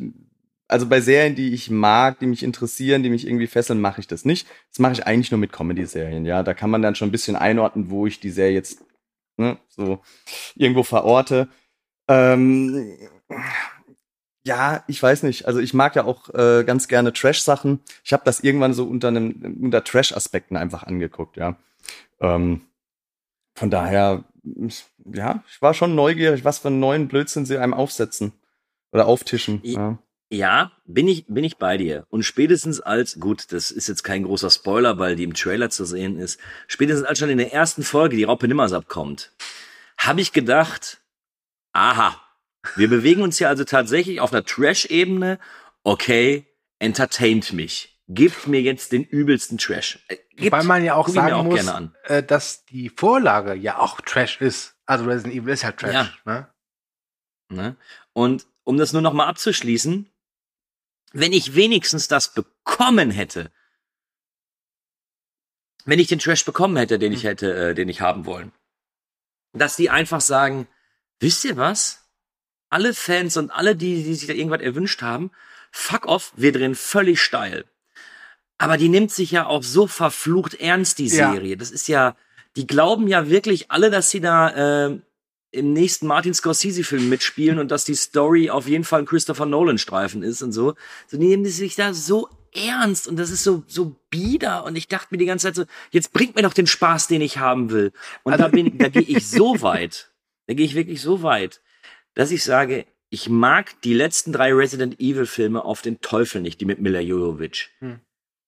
also bei Serien, die ich mag, die mich interessieren, die mich irgendwie fesseln, mache ich das nicht. Das mache ich eigentlich nur mit Comedy-Serien, ja. Da kann man dann schon ein bisschen einordnen, wo ich die Serie jetzt ne, so irgendwo verorte. Ähm, ja, ich weiß nicht. Also ich mag ja auch äh, ganz gerne Trash-Sachen. Ich habe das irgendwann so unter einem unter Trash-Aspekten einfach angeguckt, ja. Ähm, von daher, ja, ich war schon neugierig, was für einen neuen Blödsinn sie einem aufsetzen oder auftischen. Ja. Ja, bin ich, bin ich bei dir. Und spätestens als, gut, das ist jetzt kein großer Spoiler, weil die im Trailer zu sehen ist, spätestens als schon in der ersten Folge die Raupe Nimmersab kommt, habe ich gedacht, aha, wir bewegen uns hier also tatsächlich auf einer Trash-Ebene. Okay, entertaint mich. Gibt mir jetzt den übelsten Trash. Äh, gibt, Weil man ja auch sagen auch muss, äh, dass die Vorlage ja auch Trash ist. Also Resident Evil ist halt Trash. Ja. Ne? Ne? Und um das nur noch mal abzuschließen, wenn ich wenigstens das bekommen hätte, wenn ich den Trash bekommen hätte, den ich hm. hätte, äh, den ich haben wollen, dass die einfach sagen, wisst ihr was? Alle Fans und alle, die, die sich da irgendwas erwünscht haben, fuck off, wir drehen völlig steil. Aber die nimmt sich ja auch so verflucht ernst, die Serie. Ja. Das ist ja, die glauben ja wirklich alle, dass sie da äh, im nächsten Martin Scorsese-Film mitspielen und dass die Story auf jeden Fall ein Christopher Nolan-Streifen ist und so. So die nehmen sich da so ernst und das ist so so bieder und ich dachte mir die ganze Zeit so, jetzt bringt mir doch den Spaß, den ich haben will. Und also, da bin da gehe ich so weit. Da gehe ich wirklich so weit, dass ich sage, ich mag die letzten drei Resident Evil Filme auf den Teufel nicht, die mit Mila Jovovich. Hm.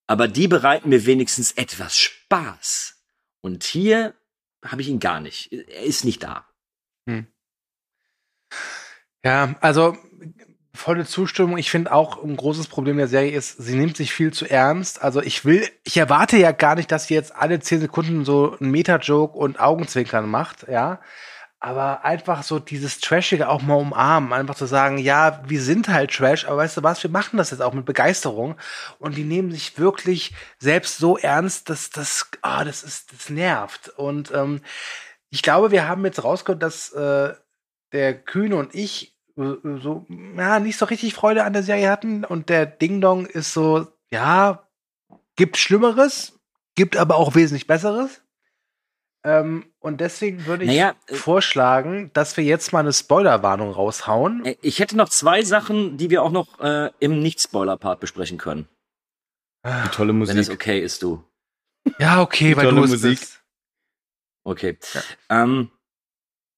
Aber die bereiten mir wenigstens etwas Spaß. Und hier habe ich ihn gar nicht. Er ist nicht da. Hm. Ja, also volle Zustimmung. Ich finde auch ein großes Problem der Serie ist, sie nimmt sich viel zu ernst. Also ich will, ich erwarte ja gar nicht, dass sie jetzt alle zehn Sekunden so einen Meta-Joke und Augenzwinkern macht, ja. Aber einfach so dieses Trashige auch mal umarmen, einfach zu sagen, ja, wir sind halt Trash, aber weißt du was, wir machen das jetzt auch mit Begeisterung. Und die nehmen sich wirklich selbst so ernst, dass das, ah, das ist, das nervt. Und ähm, ich glaube, wir haben jetzt rausgehört, dass äh, der Kühne und ich äh, so, ja, nicht so richtig Freude an der Serie hatten und der Ding Dong ist so, ja, gibt Schlimmeres, gibt aber auch wesentlich Besseres. Ähm, und deswegen würde ich naja, äh, vorschlagen, dass wir jetzt mal eine Spoilerwarnung raushauen. Äh, ich hätte noch zwei Sachen, die wir auch noch äh, im Nicht-Spoiler-Part besprechen können. Die tolle Musik. Wenn es okay ist, du. Ja, okay, Die weil tolle du Musik. Bist. Okay. Ja. Ähm,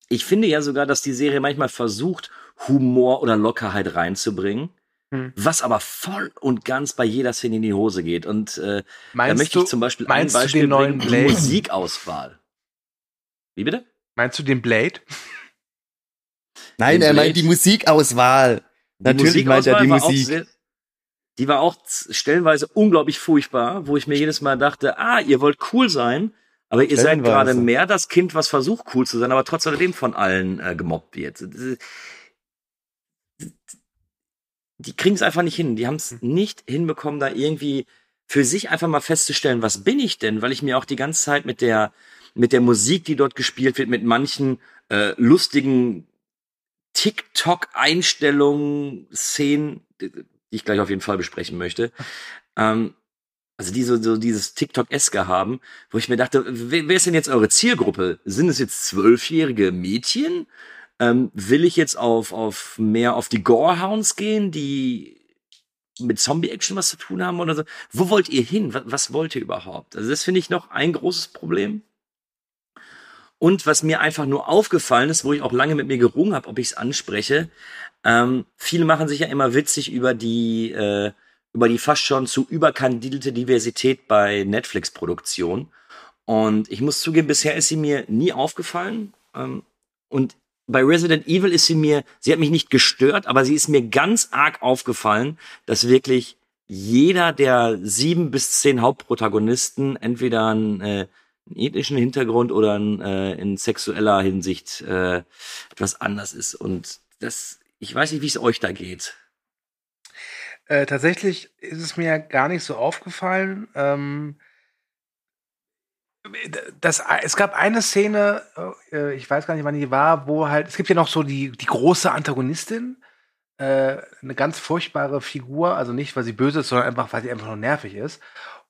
ich finde ja sogar, dass die Serie manchmal versucht, Humor oder Lockerheit reinzubringen. Hm. Was aber voll und ganz bei jeder Szene in die Hose geht. Und äh, da möchte ich zum Beispiel ein Beispiel bringen, die Musikauswahl. Wie bitte? Meinst du den Blade? Nein, den er Blade? meint die Musikauswahl. Die Natürlich meint er die Musik. Sehr, die war auch stellenweise unglaublich furchtbar, wo ich mir jedes Mal dachte, ah, ihr wollt cool sein, aber ihr seid gerade mehr das Kind, was versucht cool zu sein, aber trotz alledem von allen äh, gemobbt wird. Die kriegen es einfach nicht hin. Die haben es hm. nicht hinbekommen, da irgendwie für sich einfach mal festzustellen, was bin ich denn? Weil ich mir auch die ganze Zeit mit der mit der Musik, die dort gespielt wird, mit manchen äh, lustigen TikTok-Einstellungen, Szenen, die ich gleich auf jeden Fall besprechen möchte, ähm, also die so, so dieses TikTok-eske haben, wo ich mir dachte, wer, wer ist denn jetzt eure Zielgruppe? Sind es jetzt zwölfjährige Mädchen? Ähm, will ich jetzt auf, auf mehr auf die Gorehounds gehen, die mit Zombie-Action was zu tun haben oder so? Wo wollt ihr hin? Was, was wollt ihr überhaupt? Also das finde ich noch ein großes Problem. Und was mir einfach nur aufgefallen ist, wo ich auch lange mit mir gerungen habe, ob ich es anspreche, ähm, viele machen sich ja immer witzig über die äh, über die fast schon zu überkandidelte Diversität bei Netflix-Produktionen. Und ich muss zugeben, bisher ist sie mir nie aufgefallen. Ähm, und bei Resident Evil ist sie mir, sie hat mich nicht gestört, aber sie ist mir ganz arg aufgefallen, dass wirklich jeder der sieben bis zehn Hauptprotagonisten entweder einen, äh, einen ethnischen Hintergrund oder einen, äh, in sexueller Hinsicht äh, etwas anders ist. Und das, ich weiß nicht, wie es euch da geht. Äh, tatsächlich ist es mir gar nicht so aufgefallen. Ähm, das, es gab eine Szene, äh, ich weiß gar nicht, wann die war, wo halt, es gibt ja noch so die, die große Antagonistin, äh, eine ganz furchtbare Figur, also nicht, weil sie böse ist, sondern einfach, weil sie einfach nur nervig ist.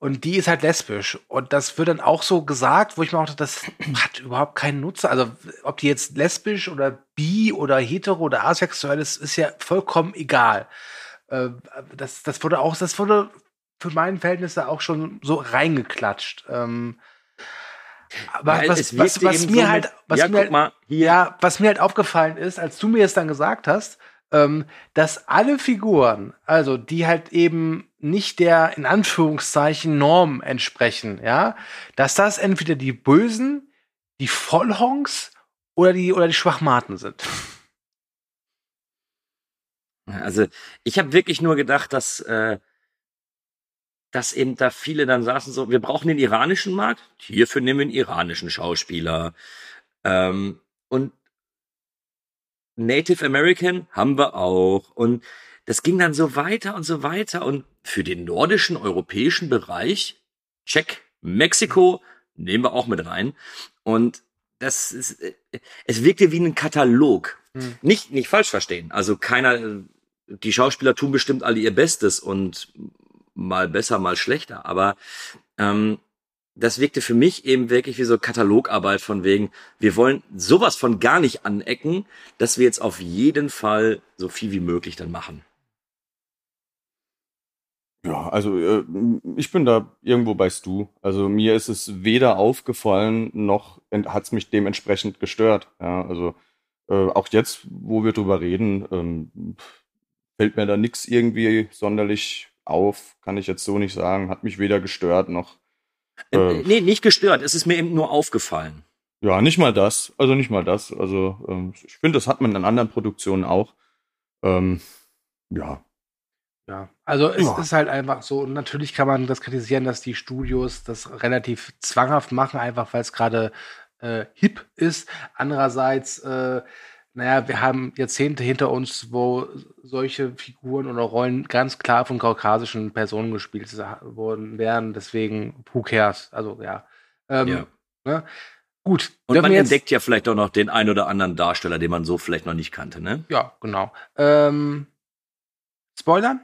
Und die ist halt lesbisch. Und das wird dann auch so gesagt, wo ich mir auch dachte, das hat überhaupt keinen Nutzen. Also, ob die jetzt lesbisch oder bi oder hetero oder asexuell ist, ist ja vollkommen egal. Äh, das, das wurde auch, das wurde für meinen Verhältnisse auch schon so reingeklatscht. Ähm, aber Weil was, was, was mir so halt, was Ja, mir halt, mal, ja, was mir halt aufgefallen ist, als du mir es dann gesagt hast, ähm, dass alle Figuren, also die halt eben nicht der in Anführungszeichen Norm entsprechen, ja, dass das entweder die Bösen, die Vollhonks oder die oder die Schwachmaten sind. Also ich habe wirklich nur gedacht, dass, äh, dass eben da viele dann saßen so, wir brauchen den iranischen Markt, hierfür nehmen wir einen iranischen Schauspieler. Ähm, und Native American haben wir auch. Und das ging dann so weiter und so weiter. Und für den nordischen europäischen Bereich, check, Mexiko, nehmen wir auch mit rein. Und das ist, äh, es wirkte wie ein Katalog. Hm. Nicht, nicht falsch verstehen. Also keiner, die Schauspieler tun bestimmt alle ihr Bestes und mal besser, mal schlechter. Aber ähm, das wirkte für mich eben wirklich wie so Katalogarbeit von wegen, wir wollen sowas von gar nicht anecken, dass wir jetzt auf jeden Fall so viel wie möglich dann machen. Ja, also äh, ich bin da irgendwo bei Stu. Also mir ist es weder aufgefallen, noch hat es mich dementsprechend gestört. Ja, also äh, auch jetzt, wo wir drüber reden, ähm, fällt mir da nichts irgendwie sonderlich auf, kann ich jetzt so nicht sagen. Hat mich weder gestört noch. Äh, Äh, nee, nicht gestört, es ist mir eben nur aufgefallen. Ja, nicht mal das. Also nicht mal das. Also ähm, ich finde, das hat man in anderen Produktionen auch. Ähm, ja, Ja, also es Ja. ist halt einfach so, und natürlich kann man das kritisieren, dass die Studios das relativ zwanghaft machen, einfach weil es gerade äh, hip ist. Andererseits, äh, naja, wir haben Jahrzehnte hinter uns, wo solche Figuren oder Rollen ganz klar von kaukasischen Personen gespielt worden wären. Deswegen, who cares? Also ja. Ähm, Ja. Ne? Gut. Und man entdeckt ja vielleicht auch noch den ein oder anderen Darsteller, den man so vielleicht noch nicht kannte, ne? Ja, genau. Ähm, Spoilern?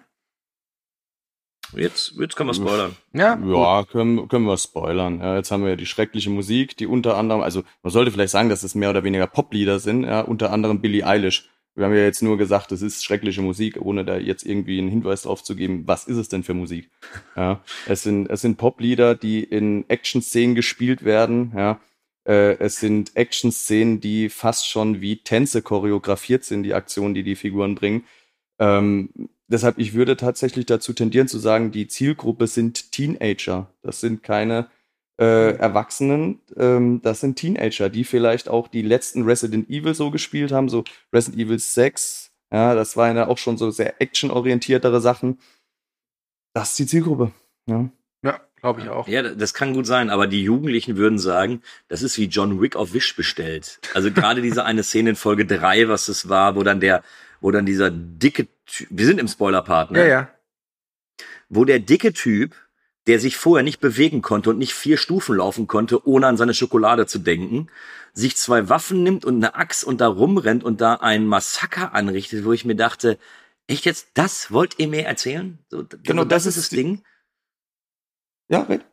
Jetzt, jetzt können wir spoilern. Ja. Ja, können, können wir spoilern. Ja, jetzt haben wir ja die schreckliche Musik, die unter anderem, also man sollte vielleicht sagen, dass es mehr oder weniger Poplieder sind, ja, unter anderem Billie Eilish. Wir haben ja jetzt nur gesagt, es ist schreckliche Musik, ohne da jetzt irgendwie einen Hinweis drauf zu geben, was ist es denn für Musik? Ja, es sind, es sind Poplieder, die in Action-Szenen gespielt werden, ja. Äh, es sind Action-Szenen, die fast schon wie Tänze choreografiert sind, die Aktionen, die die Figuren bringen. Ähm, deshalb, ich würde tatsächlich dazu tendieren zu sagen, die Zielgruppe sind Teenager. Das sind keine äh, Erwachsenen, ähm, das sind Teenager, die vielleicht auch die letzten Resident Evil so gespielt haben, so Resident Evil 6. Ja, das waren ja auch schon so sehr actionorientiertere Sachen. Das ist die Zielgruppe. Ja. ja glaube ich auch. Ja, das kann gut sein, aber die Jugendlichen würden sagen, das ist wie John Wick auf Wish bestellt. Also gerade diese eine Szene in Folge 3, was es war, wo dann der, wo dann dieser dicke Typ, wir sind im Spoiler-Part, ne? Ja, ja. Wo der dicke Typ, der sich vorher nicht bewegen konnte und nicht vier Stufen laufen konnte, ohne an seine Schokolade zu denken, sich zwei Waffen nimmt und eine Axt und da rumrennt und da ein Massaker anrichtet, wo ich mir dachte, echt jetzt, das wollt ihr mir erzählen? So, Genau, das, das ist das Ding. Ja, red.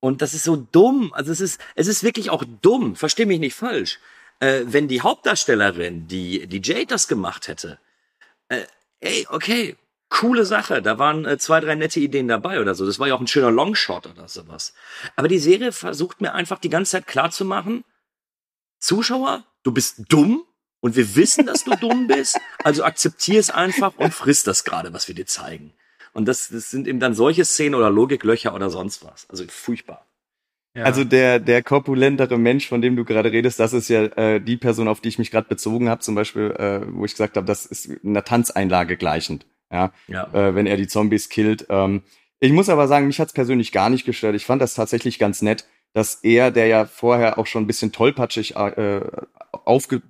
Und das ist so dumm. Also es ist, es ist wirklich auch dumm. Versteh mich nicht falsch. Äh, wenn die Hauptdarstellerin, die, die Jade das gemacht hätte, äh, ey, okay, coole Sache. Da waren äh, zwei, drei nette Ideen dabei oder so. Das war ja auch ein schöner Longshot oder sowas. Aber die Serie versucht mir einfach die ganze Zeit klarzumachen, Zuschauer, du bist dumm und wir wissen, dass du dumm bist. Also akzeptier es einfach und friss das gerade, was wir dir zeigen. Und das, das sind eben dann solche Szenen oder Logiklöcher oder sonst was. Also furchtbar. Ja. Also der, der korpulentere Mensch, von dem du gerade redest, das ist ja äh, die Person, auf die ich mich gerade bezogen habe, zum Beispiel, äh, wo ich gesagt habe, das ist einer Tanzeinlage gleichend. Ja, Ja. äh, wenn er die Zombies killt. Ähm, ich muss aber sagen, mich hat's persönlich gar nicht gestört. Ich fand das tatsächlich ganz nett, dass er, der ja vorher auch schon ein bisschen tollpatschig äh, aufge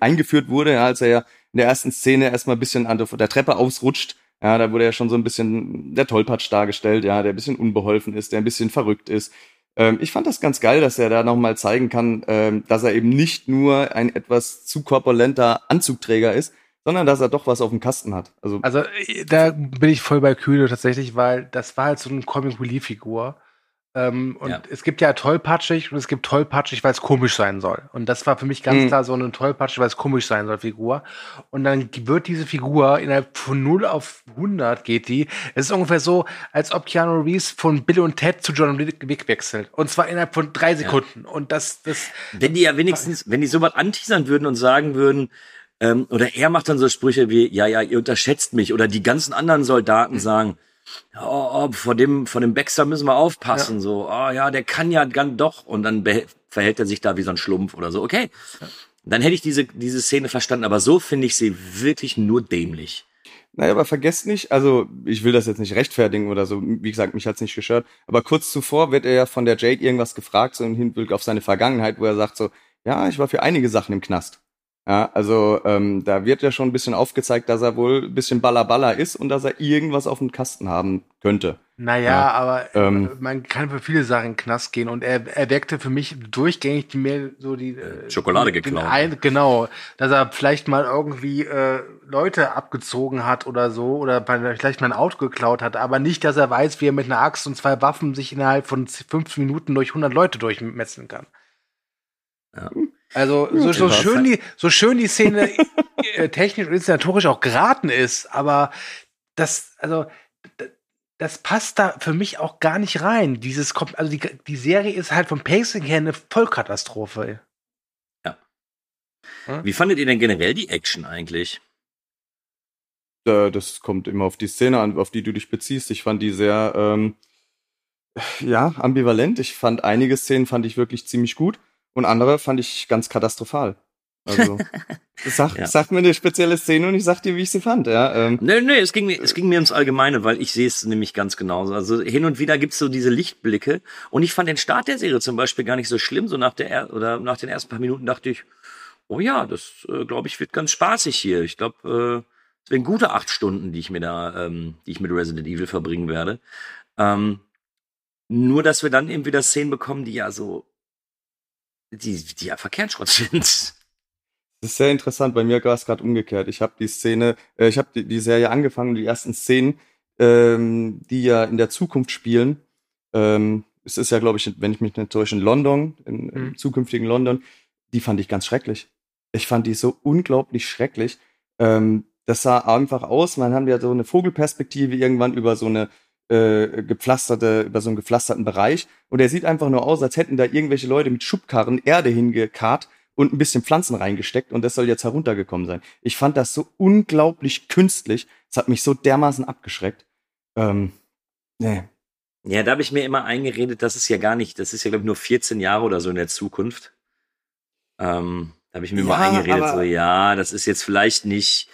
eingeführt wurde, ja, als er ja in der ersten Szene erstmal ein bisschen an der, der Treppe ausrutscht. Ja, da wurde ja schon so ein bisschen der Tollpatsch dargestellt, ja, der ein bisschen unbeholfen ist, der ein bisschen verrückt ist. Ähm, ich fand das ganz geil, dass er da nochmal zeigen kann, ähm, dass er eben nicht nur ein etwas zu korpulenter Anzugträger ist, sondern dass er doch was auf dem Kasten hat. Also, Also äh, da bin ich voll bei Kühne tatsächlich, weil das war halt so eine Comic Relief Figur. Ähm, und Ja. es gibt ja tollpatschig und es gibt tollpatschig, weil es komisch sein soll. Und das war für mich ganz Mhm. klar so eine tollpatschig, weil es komisch sein soll Figur. Und dann wird diese Figur innerhalb von 0 auf 100 geht die. Es ist ungefähr so, als ob Keanu Reeves von Bill und Ted zu John Wick wechselt. Und zwar innerhalb von drei Sekunden. Und das, das, Wenn die ja wenigstens, wenn die sowas anteasern würden und sagen würden, ähm, oder er macht dann so Sprüche wie, ja, ja, ihr unterschätzt mich, oder die ganzen anderen Soldaten sagen, oh, oh, vor dem, vor dem Baxter müssen wir aufpassen, so, oh ja, der kann ja ganz doch, und dann verhält er sich da wie so ein Schlumpf oder so, okay. Dann hätte ich diese, diese Szene verstanden, aber so finde ich sie wirklich nur dämlich. Naja, aber vergesst nicht, also ich will das jetzt nicht rechtfertigen oder so, wie gesagt, mich hat's nicht gestört, aber kurz zuvor wird er ja von der Jade irgendwas gefragt, so im Hinblick auf seine Vergangenheit, wo er sagt so, ja, ich war für einige Sachen im Knast. Ja, also ähm, da wird ja schon ein bisschen aufgezeigt, dass er wohl ein bisschen Ballaballa ist und dass er irgendwas auf dem Kasten haben könnte. Naja, Ja, aber ähm, äh, man kann für viele Sachen in den Knast gehen und er, er wirkte für mich durchgängig die mehr so die äh, Schokolade den geklaut. Ein, genau, dass er vielleicht mal irgendwie äh, Leute abgezogen hat oder so oder bei- vielleicht mal ein Auto geklaut hat, aber nicht, dass er weiß, wie er mit einer Axt und zwei Waffen sich innerhalb von fünf Minuten durch 100 Leute durchmetzen kann. Ja. Also so, so schön die so schön die Szene äh, technisch und inszenatorisch auch geraten ist, aber das also das passt da für mich auch gar nicht rein. Dieses kommt also die, die Serie ist halt vom Pacing her eine Vollkatastrophe. Wie fandet ihr denn generell die Action eigentlich? Das kommt immer auf die Szene an, auf die du dich beziehst. Ich fand die sehr, ähm, ja, ambivalent. Ich fand einige Szenen fand ich wirklich ziemlich gut und andere fand ich ganz katastrophal. Also, sag, Ja. sag mir eine spezielle Szene und ich sag dir, wie ich sie fand. Ja, ähm, Nee, nee, es ging mir, es ging mir ums Allgemeine, weil ich sehe es nämlich ganz genauso. Also hin und wieder gibt's so diese Lichtblicke. Und ich fand den Start der Serie zum Beispiel gar nicht so schlimm. So nach der er oder nach den ersten paar Minuten dachte ich, oh ja, das äh, glaube ich wird ganz spaßig hier. Ich glaube, äh, es werden gute acht Stunden, die ich mir da, ähm, die ich mit Resident Evil verbringen werde. Ähm, nur, dass wir dann eben wieder Szenen bekommen, die ja so, die, die ja Verkehrsschrott sind. Das ist sehr interessant. Bei mir war es gerade umgekehrt. Ich habe die Szene, äh, ich habe die, die Serie angefangen, die ersten Szenen, ähm, die ja in der Zukunft spielen. Ähm, es ist ja, glaube ich, wenn ich mich nicht täusche, in London, in, im Mhm. zukünftigen London. Die fand ich ganz schrecklich. Ich fand die so unglaublich schrecklich. Ähm, das sah einfach aus. Man haben ja so eine Vogelperspektive irgendwann über so eine äh, gepflasterte, über so einen gepflasterten Bereich. Und er sieht einfach nur aus, als hätten da irgendwelche Leute mit Schubkarren Erde hingekarrt und ein bisschen Pflanzen reingesteckt und das soll jetzt heruntergekommen sein. Ich fand das so unglaublich künstlich. Es hat mich so dermaßen abgeschreckt. Ähm, nee. Ja, da habe ich mir immer eingeredet, das ist ja gar nicht, das ist ja, glaube ich, nur 14 Jahre oder so in der Zukunft. Ähm, da habe ich mir Ja, mal eingeredet, so, ja, das ist jetzt vielleicht nicht.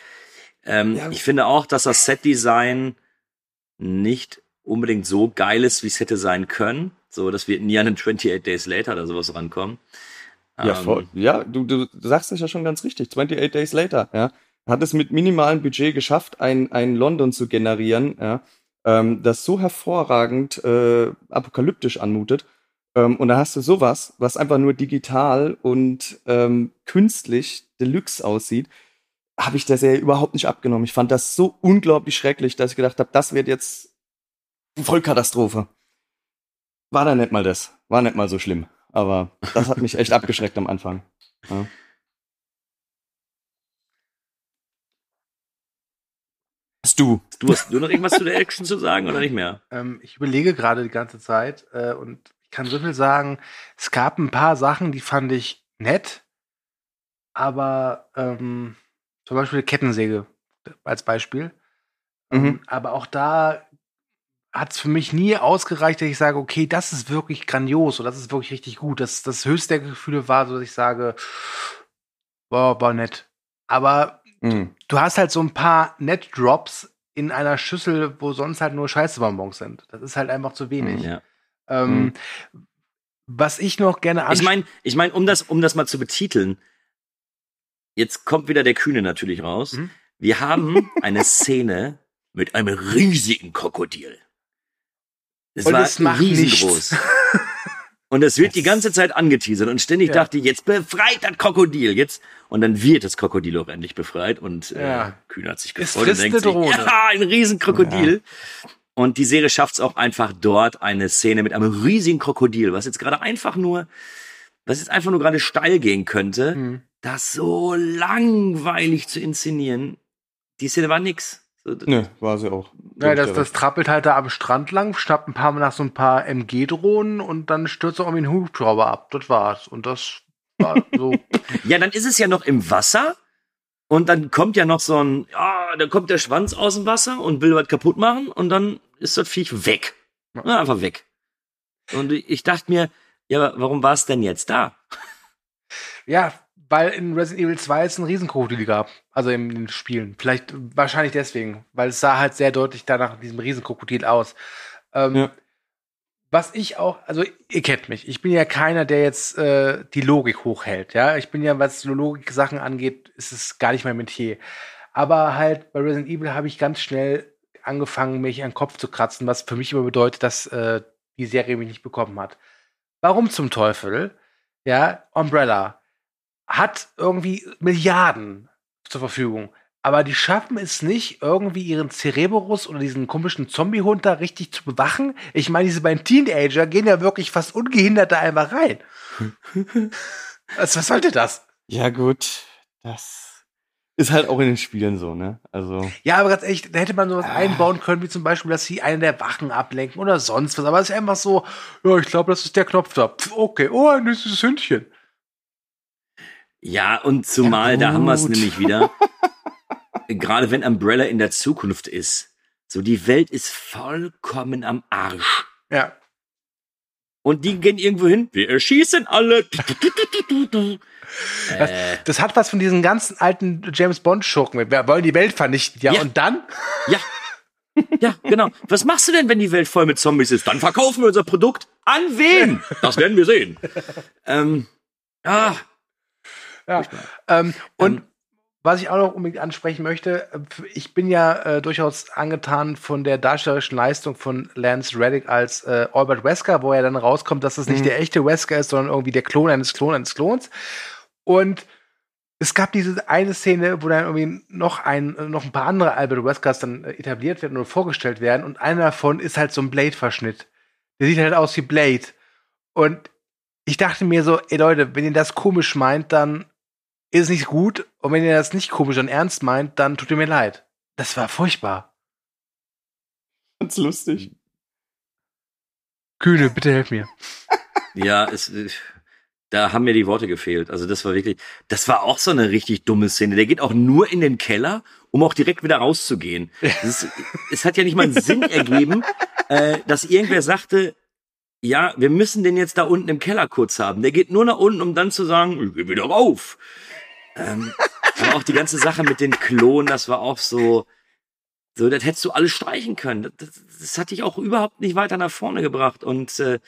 Ähm, Ja. Ich finde auch, dass das Setdesign nicht unbedingt so geil ist, wie es hätte sein können. So, dass wir nie an den 28 Days Later oder sowas rankommen. Ja, Ähm, voll. ja du, du sagst es ja schon ganz richtig. 28 Days Later, ja. Hat es mit minimalem Budget geschafft, ein, ein London zu generieren, ja, ähm, das so hervorragend äh, apokalyptisch anmutet. Ähm, und da hast du sowas, was einfach nur digital und ähm, künstlich deluxe aussieht, habe ich der Serie überhaupt nicht abgenommen. Ich fand das so unglaublich schrecklich, dass ich gedacht habe, das wird jetzt Vollkatastrophe. War da nicht mal das. War nicht mal so schlimm. Aber das hat mich echt abgeschreckt am Anfang. Ja. Hast du? Du hast nur noch irgendwas zu der Action zu sagen oder nicht mehr? Ähm, ich überlege gerade die ganze Zeit äh, und ich kann so viel sagen. Es gab ein paar Sachen, die fand ich nett, aber ähm, zum Beispiel die Kettensäge als Beispiel. Mhm. Ähm, aber auch da hat es für mich nie ausgereicht, dass ich sage, okay, das ist wirklich grandios oder das ist wirklich richtig gut. Das, das höchste der Gefühle war, so dass ich sage, war, war nett. Aber Mhm. du hast halt so ein paar Net-Drops in einer Schüssel, wo sonst halt nur Scheißebonbons sind. Das ist halt einfach zu wenig. Ja. Ähm, Was ich noch gerne Ich meine, ich meine, um das, um das mal zu betiteln, jetzt kommt wieder der Kühne natürlich raus. Mhm. Wir haben eine Szene mit einem riesigen Krokodil. Es Und war es macht riesengroß. Und es wird die ganze Zeit angeteasert und ständig Ja. dachte ich, jetzt befreit das Krokodil, jetzt. Und dann wird das Krokodil auch endlich befreit und äh, Ja. Kühn hat sich gefreut und denkt sich, ja, ein Riesenkrokodil. Und die Serie schafft es auch einfach dort eine Szene mit einem riesigen Krokodil, was jetzt gerade einfach nur, was jetzt einfach nur gerade steil gehen könnte, Hm. das so langweilig zu inszenieren. Die Szene war nix. So, Ne, war sie auch. Ja, das, das trappelt halt da am Strand lang, schnappt ein paar Mal nach so ein paar MG-Drohnen und dann stürzt er irgendwie ein Hubschrauber ab. Das war's. Und das war so. Ja, dann ist es ja noch im Wasser und dann kommt ja noch so ein, ja, dann kommt der Schwanz aus dem Wasser und will was kaputt machen und dann ist das Viech weg. Ja, einfach weg. Und ich dachte mir, ja, warum war es denn jetzt da? ja, weil in Resident Evil 2 es ein Riesenkrokodil gab. Also in den Spielen. Vielleicht, wahrscheinlich deswegen. Weil es sah halt sehr deutlich danach diesem Riesenkrokodil aus. Ähm, Ja. Was ich auch, also ihr kennt mich. Ich bin ja keiner, der jetzt äh, die Logik hochhält. Ja, ich bin ja, was Logik-Sachen angeht, ist es gar nicht mein Metier. Aber halt bei Resident Evil habe ich ganz schnell angefangen, mich an den Kopf zu kratzen, was für mich immer bedeutet, dass äh, die Serie mich nicht bekommen hat. Warum zum Teufel? Ja, Umbrella hat irgendwie Milliarden zur Verfügung. Aber die schaffen es nicht, irgendwie ihren Cereberus oder diesen komischen Zombie-Hund da richtig zu bewachen. Ich meine, diese beiden Teenager gehen ja wirklich fast ungehindert da einfach rein. was, was sollte das? Ja, gut. Das ist halt auch in den Spielen so, ne? Also. Ja, aber ganz ehrlich, da hätte man sowas Ah. einbauen können, wie zum Beispiel, dass sie einen der Wachen ablenken oder sonst was. Aber es ist einfach so, ja, ich glaube, das ist der Knopf da. Pff, okay, oh, ein süßes Hündchen. Ja, und zumal, Ja, da haben wir es nämlich wieder. Gerade wenn Umbrella in der Zukunft ist. So, die Welt ist vollkommen am Arsch. Ja. Und die gehen irgendwo hin. Wir erschießen alle. Das, äh, das hat was von diesen ganzen alten James Bond-Schurken. Wir wollen die Welt vernichten. Ja, Ja. und dann? ja. Ja, genau. Was machst du denn, wenn die Welt voll mit Zombies ist? Dann verkaufen wir unser Produkt. An wen? Das werden wir sehen. ähm, ah, Ja. Ähm, und Ähm, was ich auch noch unbedingt ansprechen möchte, äh, ich bin ja äh, durchaus angetan von der darstellerischen Leistung von Lance Reddick als äh, Albert Wesker, wo er dann rauskommt, dass es nicht Mhm. der echte Wesker ist, sondern irgendwie der Klon eines Klon eines Klons. Und es gab diese eine Szene, wo dann irgendwie noch ein, noch ein paar andere Albert Weskers dann äh, etabliert werden oder vorgestellt werden und einer davon ist halt so ein Blade-Verschnitt. Der sieht halt aus wie Blade. Und ich dachte mir so, ey Leute, wenn ihr das komisch meint, dann ist nicht gut. Und wenn ihr das nicht komisch und ernst meint, dann tut ihr mir leid. Das war furchtbar. Ganz lustig. Kühne, bitte helf mir. ja, es, äh, da haben mir die Worte gefehlt. Also das war wirklich, das war auch so eine richtig dumme Szene. Der geht auch nur in den Keller, um auch direkt wieder rauszugehen. Das ist, es hat ja nicht mal einen Sinn ergeben, äh, dass irgendwer sagte, ja, wir müssen den jetzt da unten im Keller kurz haben. Der geht nur nach unten, um dann zu sagen, ich geh wieder rauf. Ähm, aber auch die ganze Sache mit den Klonen, das war auch so, so, das hättest du alles streichen können. Das, das, das hat dich auch überhaupt nicht weiter nach vorne gebracht. Und äh,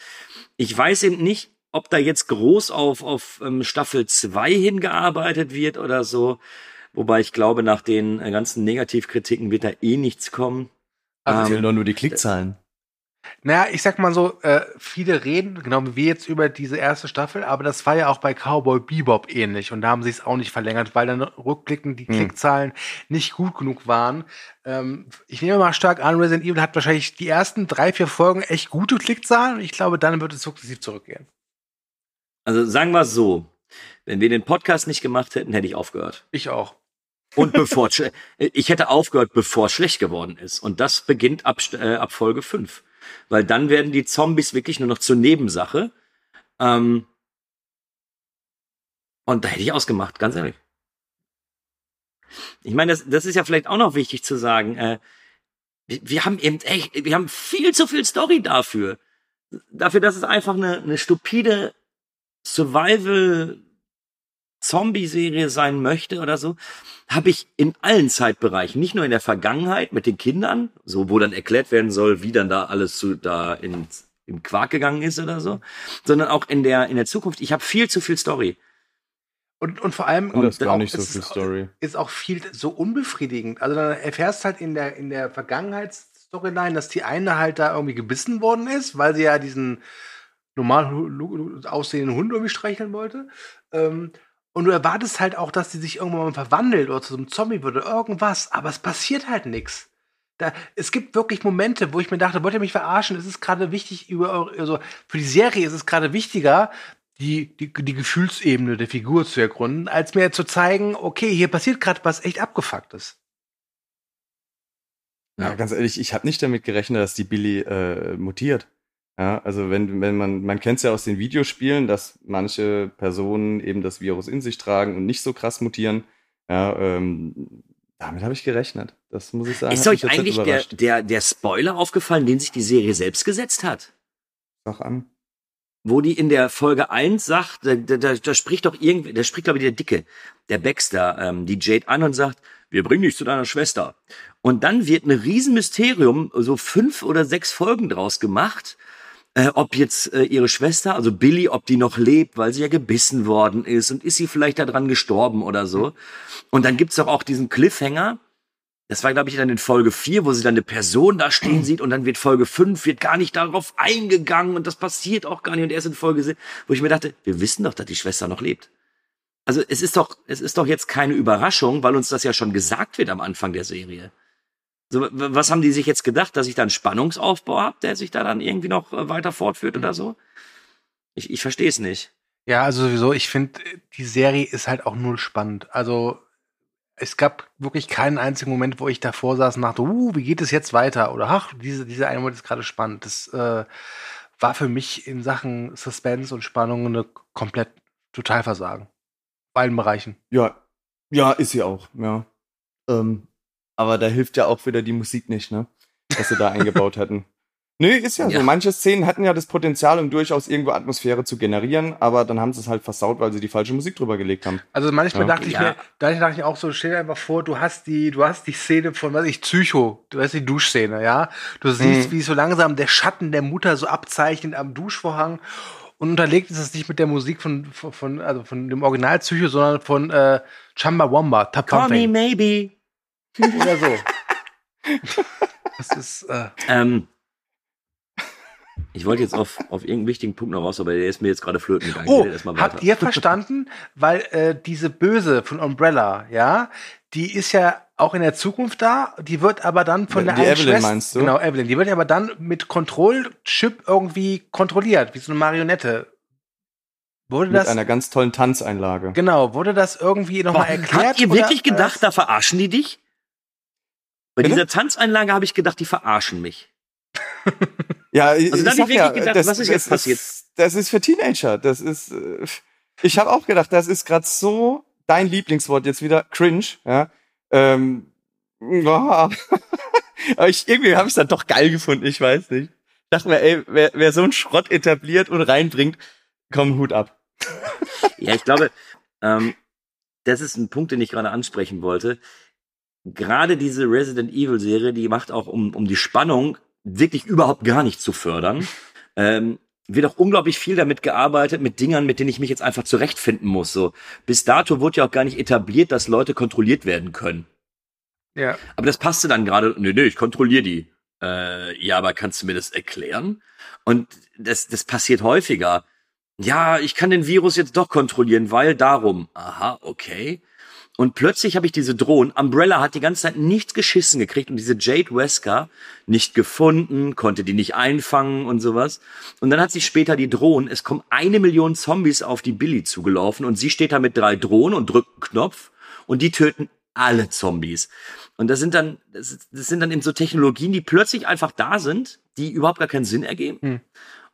ich weiß eben nicht, ob da jetzt groß auf, auf ähm, Staffel 2 hingearbeitet wird oder so. Wobei ich glaube, nach den äh, ganzen Negativkritiken wird da eh nichts kommen. Also Ähm, nur die Klickzahlen. Naja, ich sag mal so, äh, viele reden, genau wie wir jetzt über diese erste Staffel, aber das war ja auch bei Cowboy Bebop ähnlich und da haben sie es auch nicht verlängert, weil dann rückblickend die Hm. Klickzahlen nicht gut genug waren. Ähm, ich nehme mal stark an, Resident Evil hat wahrscheinlich die ersten drei, vier Folgen echt gute Klickzahlen und ich glaube, dann wird es sukzessiv zurückgehen. Also sagen wir es so. Wenn wir den Podcast nicht gemacht hätten, hätte ich aufgehört. Ich auch. Und bevor schle- ich hätte aufgehört, bevor es schlecht geworden ist. Und das beginnt ab, äh, ab Folge 5. Weil dann werden die Zombies wirklich nur noch zur Nebensache. Ähm, und da hätte ich ausgemacht, ganz ehrlich. Ich meine, das, das ist ja vielleicht auch noch wichtig zu sagen. Äh, wir, wir haben eben echt, wir haben viel zu viel Story dafür. Dafür, dass es einfach eine, eine stupide Survival Zombie-Serie sein möchte oder so, habe ich in allen Zeitbereichen, nicht nur in der Vergangenheit mit den Kindern, so wo dann erklärt werden soll, wie dann da alles zu da in, im Quark gegangen ist oder so, sondern auch in der in der Zukunft. Ich habe viel zu viel Story. Und, und vor allem Und das ist gar auch- nicht so viel ist- Story. Ist auch viel so unbefriedigend. Also dann erfährst halt in der, in der Vergangenheitsstoryline, dass die eine halt da irgendwie gebissen worden ist, weil sie ja diesen normal aussehenden Hund irgendwie streicheln wollte. Ähm, und du erwartest halt auch, dass sie sich irgendwann mal verwandelt oder zu so einem Zombie wird oder irgendwas, aber es passiert halt nichts. Da, es gibt wirklich Momente, wo ich mir dachte, wollt ihr mich verarschen? Es ist gerade wichtig, über eure, also für die Serie ist es gerade wichtiger, die, die, die Gefühlsebene der Figur zu ergründen, als mir zu zeigen, okay, hier passiert gerade was echt abgefucktes. Ja. ja, ganz ehrlich, ich habe nicht damit gerechnet, dass die Billy äh, mutiert. Ja, also wenn, wenn man, man kennt es ja aus den Videospielen, dass manche Personen eben das Virus in sich tragen und nicht so krass mutieren. Ja, ähm, damit habe ich gerechnet. Das muss ich sagen. Ist euch eigentlich der, der, der Spoiler aufgefallen, den sich die Serie selbst gesetzt hat? Sag an. Wo die in der Folge 1 sagt, da, da, da spricht doch irgendwie, da spricht glaube ich der Dicke, der Baxter, ähm, die Jade an und sagt, wir bringen dich zu deiner Schwester. Und dann wird ein Riesenmysterium, so fünf oder sechs Folgen draus gemacht, äh, ob jetzt äh, ihre Schwester, also Billy, ob die noch lebt, weil sie ja gebissen worden ist und ist sie vielleicht daran gestorben oder so. Und dann gibt's doch auch diesen Cliffhanger. Das war, glaube ich, dann in Folge 4, wo sie dann eine Person da stehen sieht und dann wird Folge 5, wird gar nicht darauf eingegangen und das passiert auch gar nicht. Und erst in Folge 7, wo ich mir dachte, wir wissen doch, dass die Schwester noch lebt. Also es ist doch, es ist doch jetzt keine Überraschung, weil uns das ja schon gesagt wird am Anfang der Serie. So, was haben die sich jetzt gedacht, dass ich da einen Spannungsaufbau habe, der sich da dann irgendwie noch äh, weiter fortführt oder so? Ich, ich verstehe es nicht. Ja, also sowieso, ich finde, die Serie ist halt auch null spannend. Also es gab wirklich keinen einzigen Moment, wo ich davor saß und dachte, uh, wie geht es jetzt weiter? Oder ach, diese, diese eine Moment ist gerade spannend. Das äh, war für mich in Sachen Suspense und Spannung eine komplett Totalversagen. Bei allen Bereichen. Ja, ja, ist sie auch, ja. Ähm, aber da hilft ja auch wieder die Musik nicht, ne? Was sie da eingebaut hätten. Nö, ist ja, ja, so. Manche Szenen hatten ja das Potenzial, um durchaus irgendwo Atmosphäre zu generieren, aber dann haben sie es halt versaut, weil sie die falsche Musik drüber gelegt haben. Also manchmal ja. dachte ich ja. mir, da dachte ich auch so, stell dir einfach vor, du hast die, du hast die Szene von, was ich, Psycho, du hast die Duschszene, ja? Du siehst, mhm. wie so langsam der Schatten der Mutter so abzeichnet am Duschvorhang und unterlegt ist es nicht mit der Musik von, von, von also von dem Original Psycho, sondern von äh, Chamba Wamba, Tap Call me maybe. Oder so. das ist. Äh ähm, ich wollte jetzt auf, auf irgendeinen wichtigen Punkt noch raus, aber der ist mir jetzt gerade flöten gegangen. Oh, habt ihr verstanden? Weil äh, diese Böse von Umbrella, ja, die ist ja auch in der Zukunft da, die wird aber dann von der die Evelyn Schwester, meinst du? Genau, Evelyn. Die wird aber dann mit Kontrollchip irgendwie kontrolliert, wie so eine Marionette. Wurde mit das, einer ganz tollen Tanzeinlage. Genau, wurde das irgendwie nochmal erklärt? Habt ihr wirklich gedacht, da verarschen die dich? Bei Bitte? dieser Tanzeinlage habe ich gedacht, die verarschen mich. ja, also da habe ich wirklich ja, gedacht, das, was ist jetzt passiert? Das, das ist für Teenager. Das ist. Äh, ich habe auch gedacht, das ist gerade so dein Lieblingswort jetzt wieder cringe. Ja. Ähm, oh. Aber ich, irgendwie habe ich es dann doch geil gefunden. Ich weiß nicht. Ich dachte mir, ey, wer, wer so einen Schrott etabliert und reinbringt, komm Hut ab. ja, ich glaube, ähm, das ist ein Punkt, den ich gerade ansprechen wollte gerade diese Resident Evil Serie, die macht auch, um, um die Spannung wirklich überhaupt gar nicht zu fördern, ähm, wird auch unglaublich viel damit gearbeitet, mit Dingern, mit denen ich mich jetzt einfach zurechtfinden muss. So bis dato wurde ja auch gar nicht etabliert, dass Leute kontrolliert werden können. Ja. Aber das passte dann gerade. Nee, nee, ich kontrolliere die. Äh, ja, aber kannst du mir das erklären? Und das, das passiert häufiger. Ja, ich kann den Virus jetzt doch kontrollieren, weil darum. Aha, okay. Und plötzlich habe ich diese Drohnen. Umbrella hat die ganze Zeit nichts geschissen gekriegt und diese Jade Wesker nicht gefunden, konnte die nicht einfangen und sowas. Und dann hat sie später die Drohnen. Es kommen eine Million Zombies auf die Billy zugelaufen und sie steht da mit drei Drohnen und drückt einen Knopf und die töten alle Zombies. Und das sind dann, das, sind dann eben so Technologien, die plötzlich einfach da sind, die überhaupt gar keinen Sinn ergeben. Hm.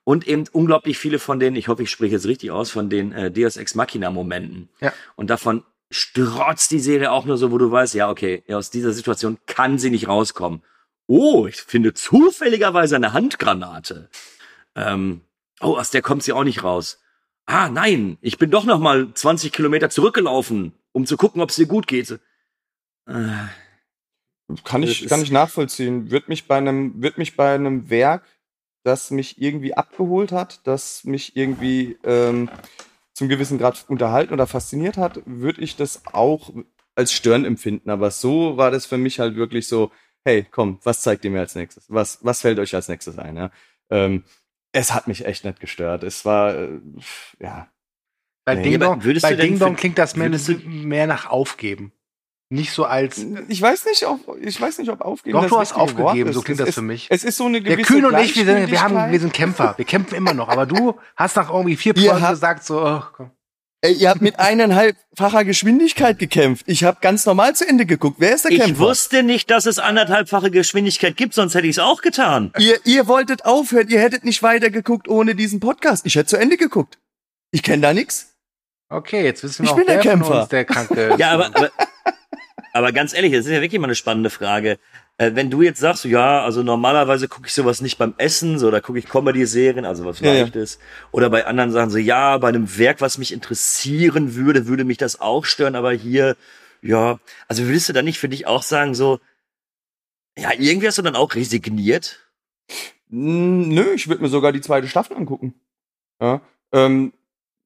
Und eben unglaublich viele von denen, ich hoffe, ich spreche jetzt richtig aus, von den äh, Deus Ex Machina Momenten. Ja. Und davon strotzt die Serie auch nur so, wo du weißt, ja, okay, aus dieser Situation kann sie nicht rauskommen. Oh, ich finde zufälligerweise eine Handgranate. Ähm, oh, aus der kommt sie auch nicht raus. Ah, nein, ich bin doch noch mal 20 Kilometer zurückgelaufen, um zu gucken, ob es dir gut geht. Äh, kann ich, kann ich nachvollziehen. Wird mich bei einem, wird mich bei einem Werk, das mich irgendwie abgeholt hat, das mich irgendwie ähm, zum gewissen Grad unterhalten oder fasziniert hat, würde ich das auch als Stören empfinden. Aber so war das für mich halt wirklich so, hey, komm, was zeigt ihr mir als nächstes? Was, was fällt euch als nächstes ein? Ja? Ähm, es hat mich echt nicht gestört. Es war, äh, ja. Bei Nee, Ding Dong, bei Ding Dong klingt das mehr, mehr nach Aufgeben. Nicht so als. Ich weiß nicht, ob, ich weiß nicht, ob aufgeben Doch, das du hast aufgegeben, ist. so klingt das ist, für mich. Es ist so eine Der gewisse Kühn und ich, wir sind, wir, haben, wir sind Kämpfer. Wir kämpfen immer noch. Aber du hast nach irgendwie vier habt- gesagt, so, oh, komm. Ey, ihr habt mit eineinhalbfacher Geschwindigkeit gekämpft. Ich habe ganz normal zu Ende geguckt. Wer ist der Ich Kämpfer? wusste nicht, dass es anderthalbfache Geschwindigkeit gibt, sonst hätte ich es auch getan. Ihr, ihr wolltet aufhören, ihr hättet nicht weitergeguckt ohne diesen Podcast. Ich hätte zu Ende geguckt. Ich kenne da nix. Okay, jetzt wissen wir Ich auch, bin der von Kämpfer. uns der Kranke ist. Ja, aber, aber, aber ganz ehrlich, das ist ja wirklich mal eine spannende Frage. Äh, wenn du jetzt sagst, ja, also normalerweise gucke ich sowas nicht beim Essen, so, da gucke ich Comedy-Serien, also was Ja, ja. Leichtes. Oder bei anderen Sachen so, ja, bei einem Werk, was mich interessieren würde, würde mich das auch stören, aber hier, ja, also würdest du dann nicht für dich auch sagen, so, ja, irgendwie hast du dann auch resigniert? Hm, Nö, ich würde mir sogar die zweite Staffel angucken. Ja, ähm,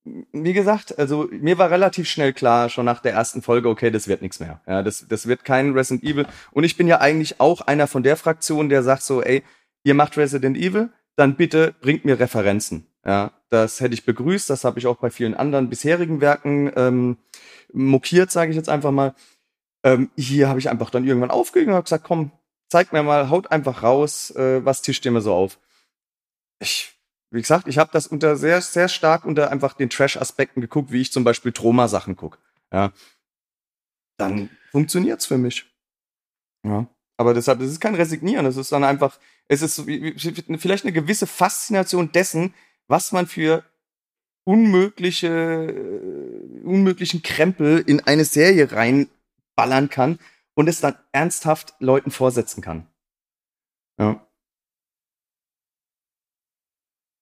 wie gesagt, also mir war relativ schnell klar, schon nach der ersten Folge, okay, das wird nichts mehr. Ja, das, das wird kein Resident Evil. Und ich bin ja eigentlich auch einer von der Fraktion, der sagt so, ey, ihr macht Resident Evil, dann bitte bringt mir Referenzen. Ja, das hätte ich begrüßt, das habe ich auch bei vielen anderen bisherigen Werken ähm, mokiert, sage ich jetzt einfach mal. Ähm, hier habe ich einfach dann irgendwann aufgegeben und habe gesagt, komm, zeig mir mal, haut einfach raus, äh, was tischt ihr mir so auf. Ich, wie gesagt, ich habe das unter sehr, sehr stark unter einfach den Trash-Aspekten geguckt, wie ich zum Beispiel Troma-Sachen guck. Ja. Dann funktioniert's für mich. Ja. Aber deshalb, das ist kein Resignieren, es ist dann einfach, es ist vielleicht eine gewisse Faszination dessen, was man für unmögliche, äh, unmöglichen Krempel in eine Serie reinballern kann und es dann ernsthaft Leuten vorsetzen kann. Ja.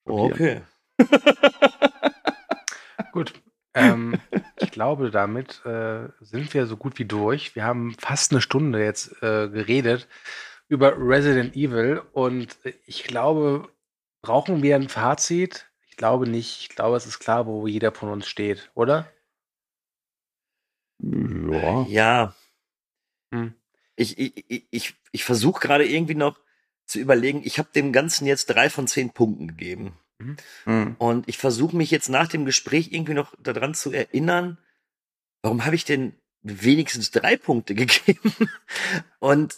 Okay. Gut. Ähm, ich glaube, damit äh, sind wir so gut wie durch. Wir haben fast eine Stunde jetzt äh, geredet über Resident Evil und ich glaube, brauchen wir ein Fazit? Ich glaube nicht. Ich glaube, es ist klar, wo jeder von uns steht, oder? Ja. Ja. Hm. Ich, ich, ich, ich, ich versuche gerade irgendwie noch zu überlegen, ich habe dem Ganzen jetzt drei von zehn Punkten gegeben. Hm. Und ich versuche mich jetzt nach dem Gespräch irgendwie noch daran zu erinnern, warum habe ich denn wenigstens drei Punkte gegeben? Und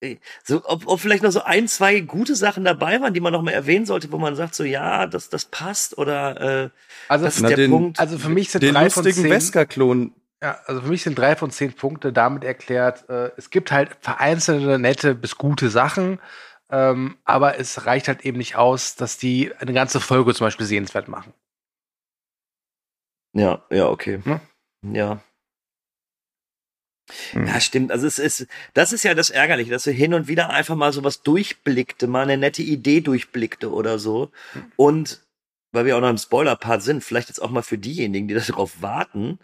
äh, so, ob, ob vielleicht noch so ein, zwei gute Sachen dabei waren, die man noch mal erwähnen sollte, wo man sagt, so ja, das, das passt oder äh, Also, das ist Na, der den- Punkt. also für mich sind Den drei von lustigen zehn. Wesker-Klon. Ja, also für mich sind drei von zehn Punkte damit erklärt. Äh, es gibt halt vereinzelte nette bis gute Sachen, ähm, aber es reicht halt eben nicht aus, dass die eine ganze Folge zum Beispiel sehenswert machen. Ja, ja, okay. Ne? Ja. Hm. Ja, stimmt. Also es ist, das ist ja das Ärgerliche, dass er hin und wieder einfach mal sowas durchblickte, mal eine nette Idee durchblickte oder so. Und weil wir auch noch im Spoiler-Part sind, vielleicht jetzt auch mal für diejenigen, die darauf warten,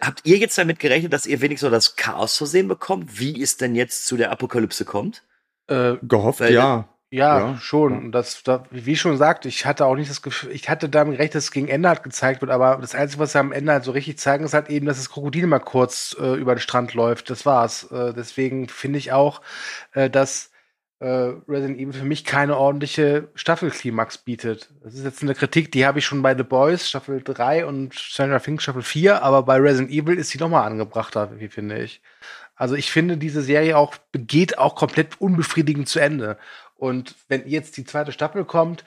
habt ihr jetzt damit gerechnet, dass ihr wenigstens so das Chaos zu sehen bekommt, wie es denn jetzt zu der Apokalypse kommt? Äh, Gehofft, Weil- ja. ja, Ja, schon. ja. Und Das, da, wie schon gesagt, ich hatte auch nicht das Gefühl, ich hatte damit gerechnet, dass es gegen Ende halt gezeigt wird, aber das Einzige, was sie am Ende halt so richtig zeigen, ist halt eben, dass das Krokodil mal kurz äh, über den Strand läuft. Das war's. Äh, deswegen finde ich auch, äh, dass äh, Resident Evil für mich keine ordentliche Staffelklimax bietet. Das ist jetzt eine Kritik, die habe ich schon bei The Boys Staffel 3 und Stranger Things Staffel 4, aber bei Resident Evil ist sie noch mal angebrachter, wie finde ich. Also ich finde, diese Serie auch geht auch komplett unbefriedigend zu Ende. Und wenn jetzt die zweite Staffel kommt,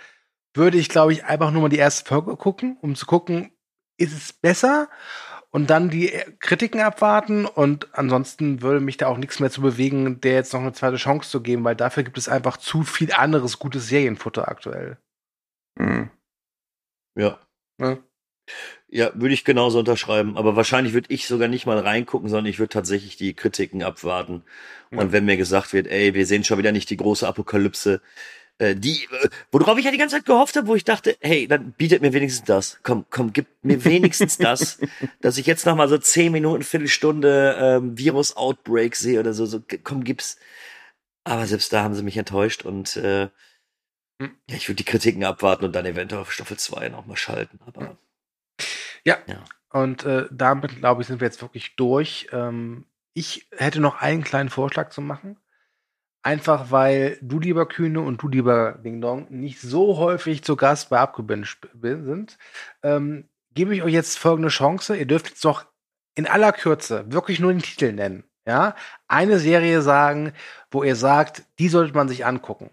würde ich, glaube ich, einfach nur mal die erste Folge gucken, um zu gucken, ist es besser? Und dann die Kritiken abwarten. Und ansonsten würde mich da auch nichts mehr zu bewegen, der jetzt noch eine zweite Chance zu geben, weil dafür gibt es einfach zu viel anderes gutes Serienfutter aktuell. Hm. Ja. Ne? Ja, würde ich genauso unterschreiben. Aber wahrscheinlich würde ich sogar nicht mal reingucken, sondern ich würde tatsächlich die Kritiken abwarten. Ja. Und wenn mir gesagt wird, ey, wir sehen schon wieder nicht die große Apokalypse, äh, die, äh, worauf ich ja die ganze Zeit gehofft habe, wo ich dachte, hey, dann bietet mir wenigstens das. Komm, komm, gib mir wenigstens das, dass ich jetzt noch mal so zehn Minuten, Viertelstunde ähm, Virus-Outbreak sehe oder so. So, komm, gib's. Aber selbst da haben sie mich enttäuscht und äh, Hm. ja, ich würde die Kritiken abwarten und dann eventuell auf Staffel 2 noch mal schalten. Aber Ja. Ja. Und äh, damit, glaube ich, sind wir jetzt wirklich durch. Ähm, ich hätte noch einen kleinen Vorschlag zu machen. Einfach weil du, lieber Kühne, und du, lieber Ding Dong, nicht so häufig zu Gast bei Abgebindet sind, ähm, gebe ich euch jetzt folgende Chance. Ihr dürft jetzt doch in aller Kürze wirklich nur den Titel nennen. Ja, eine Serie sagen, wo ihr sagt, die sollte man sich angucken.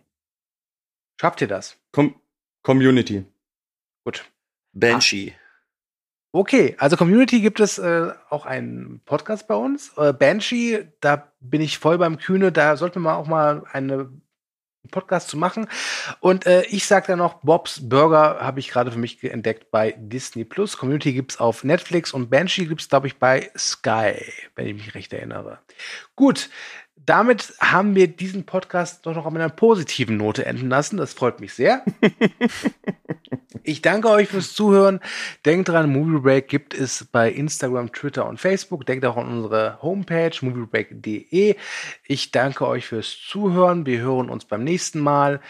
Schafft ihr das? Com Community. Gut. Banshee. Okay, also Community gibt es äh, auch einen Podcast bei uns. Äh, Banshee, da bin ich voll beim Kühne, da sollten wir auch mal eine Podcast zu machen. Und äh, ich sage dann noch, Bobs Burger habe ich gerade für mich entdeckt bei Disney Plus. Community gibt es auf Netflix und Banshee gibt es, glaube ich, bei Sky, wenn ich mich recht erinnere. Gut, damit haben wir diesen Podcast doch noch auf einer positiven Note enden lassen. Das freut mich sehr. ich danke euch fürs Zuhören. Denkt dran, Movie Break gibt es bei Instagram, Twitter und Facebook. Denkt auch an unsere Homepage moviebreak.de. Ich danke euch fürs Zuhören. Wir hören uns beim nächsten Mal.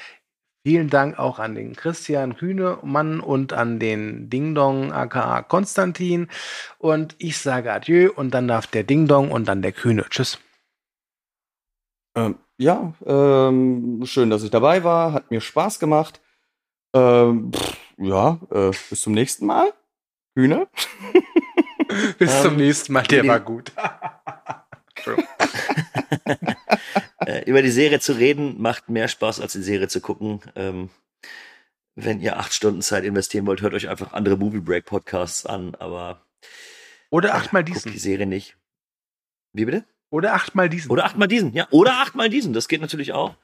Vielen Dank auch an den Christian Kühnemann und an den Ding Dong aka Konstantin. Und ich sage Adieu und dann darf der Ding Dong und dann der Kühne. Tschüss. Ähm, ja, ähm, schön, dass ich dabei war. Hat mir Spaß gemacht. Ähm, pff, ja, äh, bis zum nächsten Mal. Hühner. bis zum nächsten Mal, der war gut. äh, über die Serie zu reden macht mehr Spaß als die Serie zu gucken. Ähm, wenn ihr acht Stunden Zeit investieren wollt, hört euch einfach andere Movie Break Podcasts an, aber oder achtmal diesen. Guckt die Serie nicht. Wie bitte? Oder achtmal diesen. Oder achtmal diesen, ja. Oder achtmal diesen, das geht natürlich auch.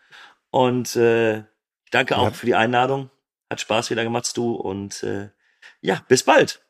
Und äh, danke auch ja. für die Einladung. Hat Spaß wieder gemacht, du. Und äh, ja, bis bald.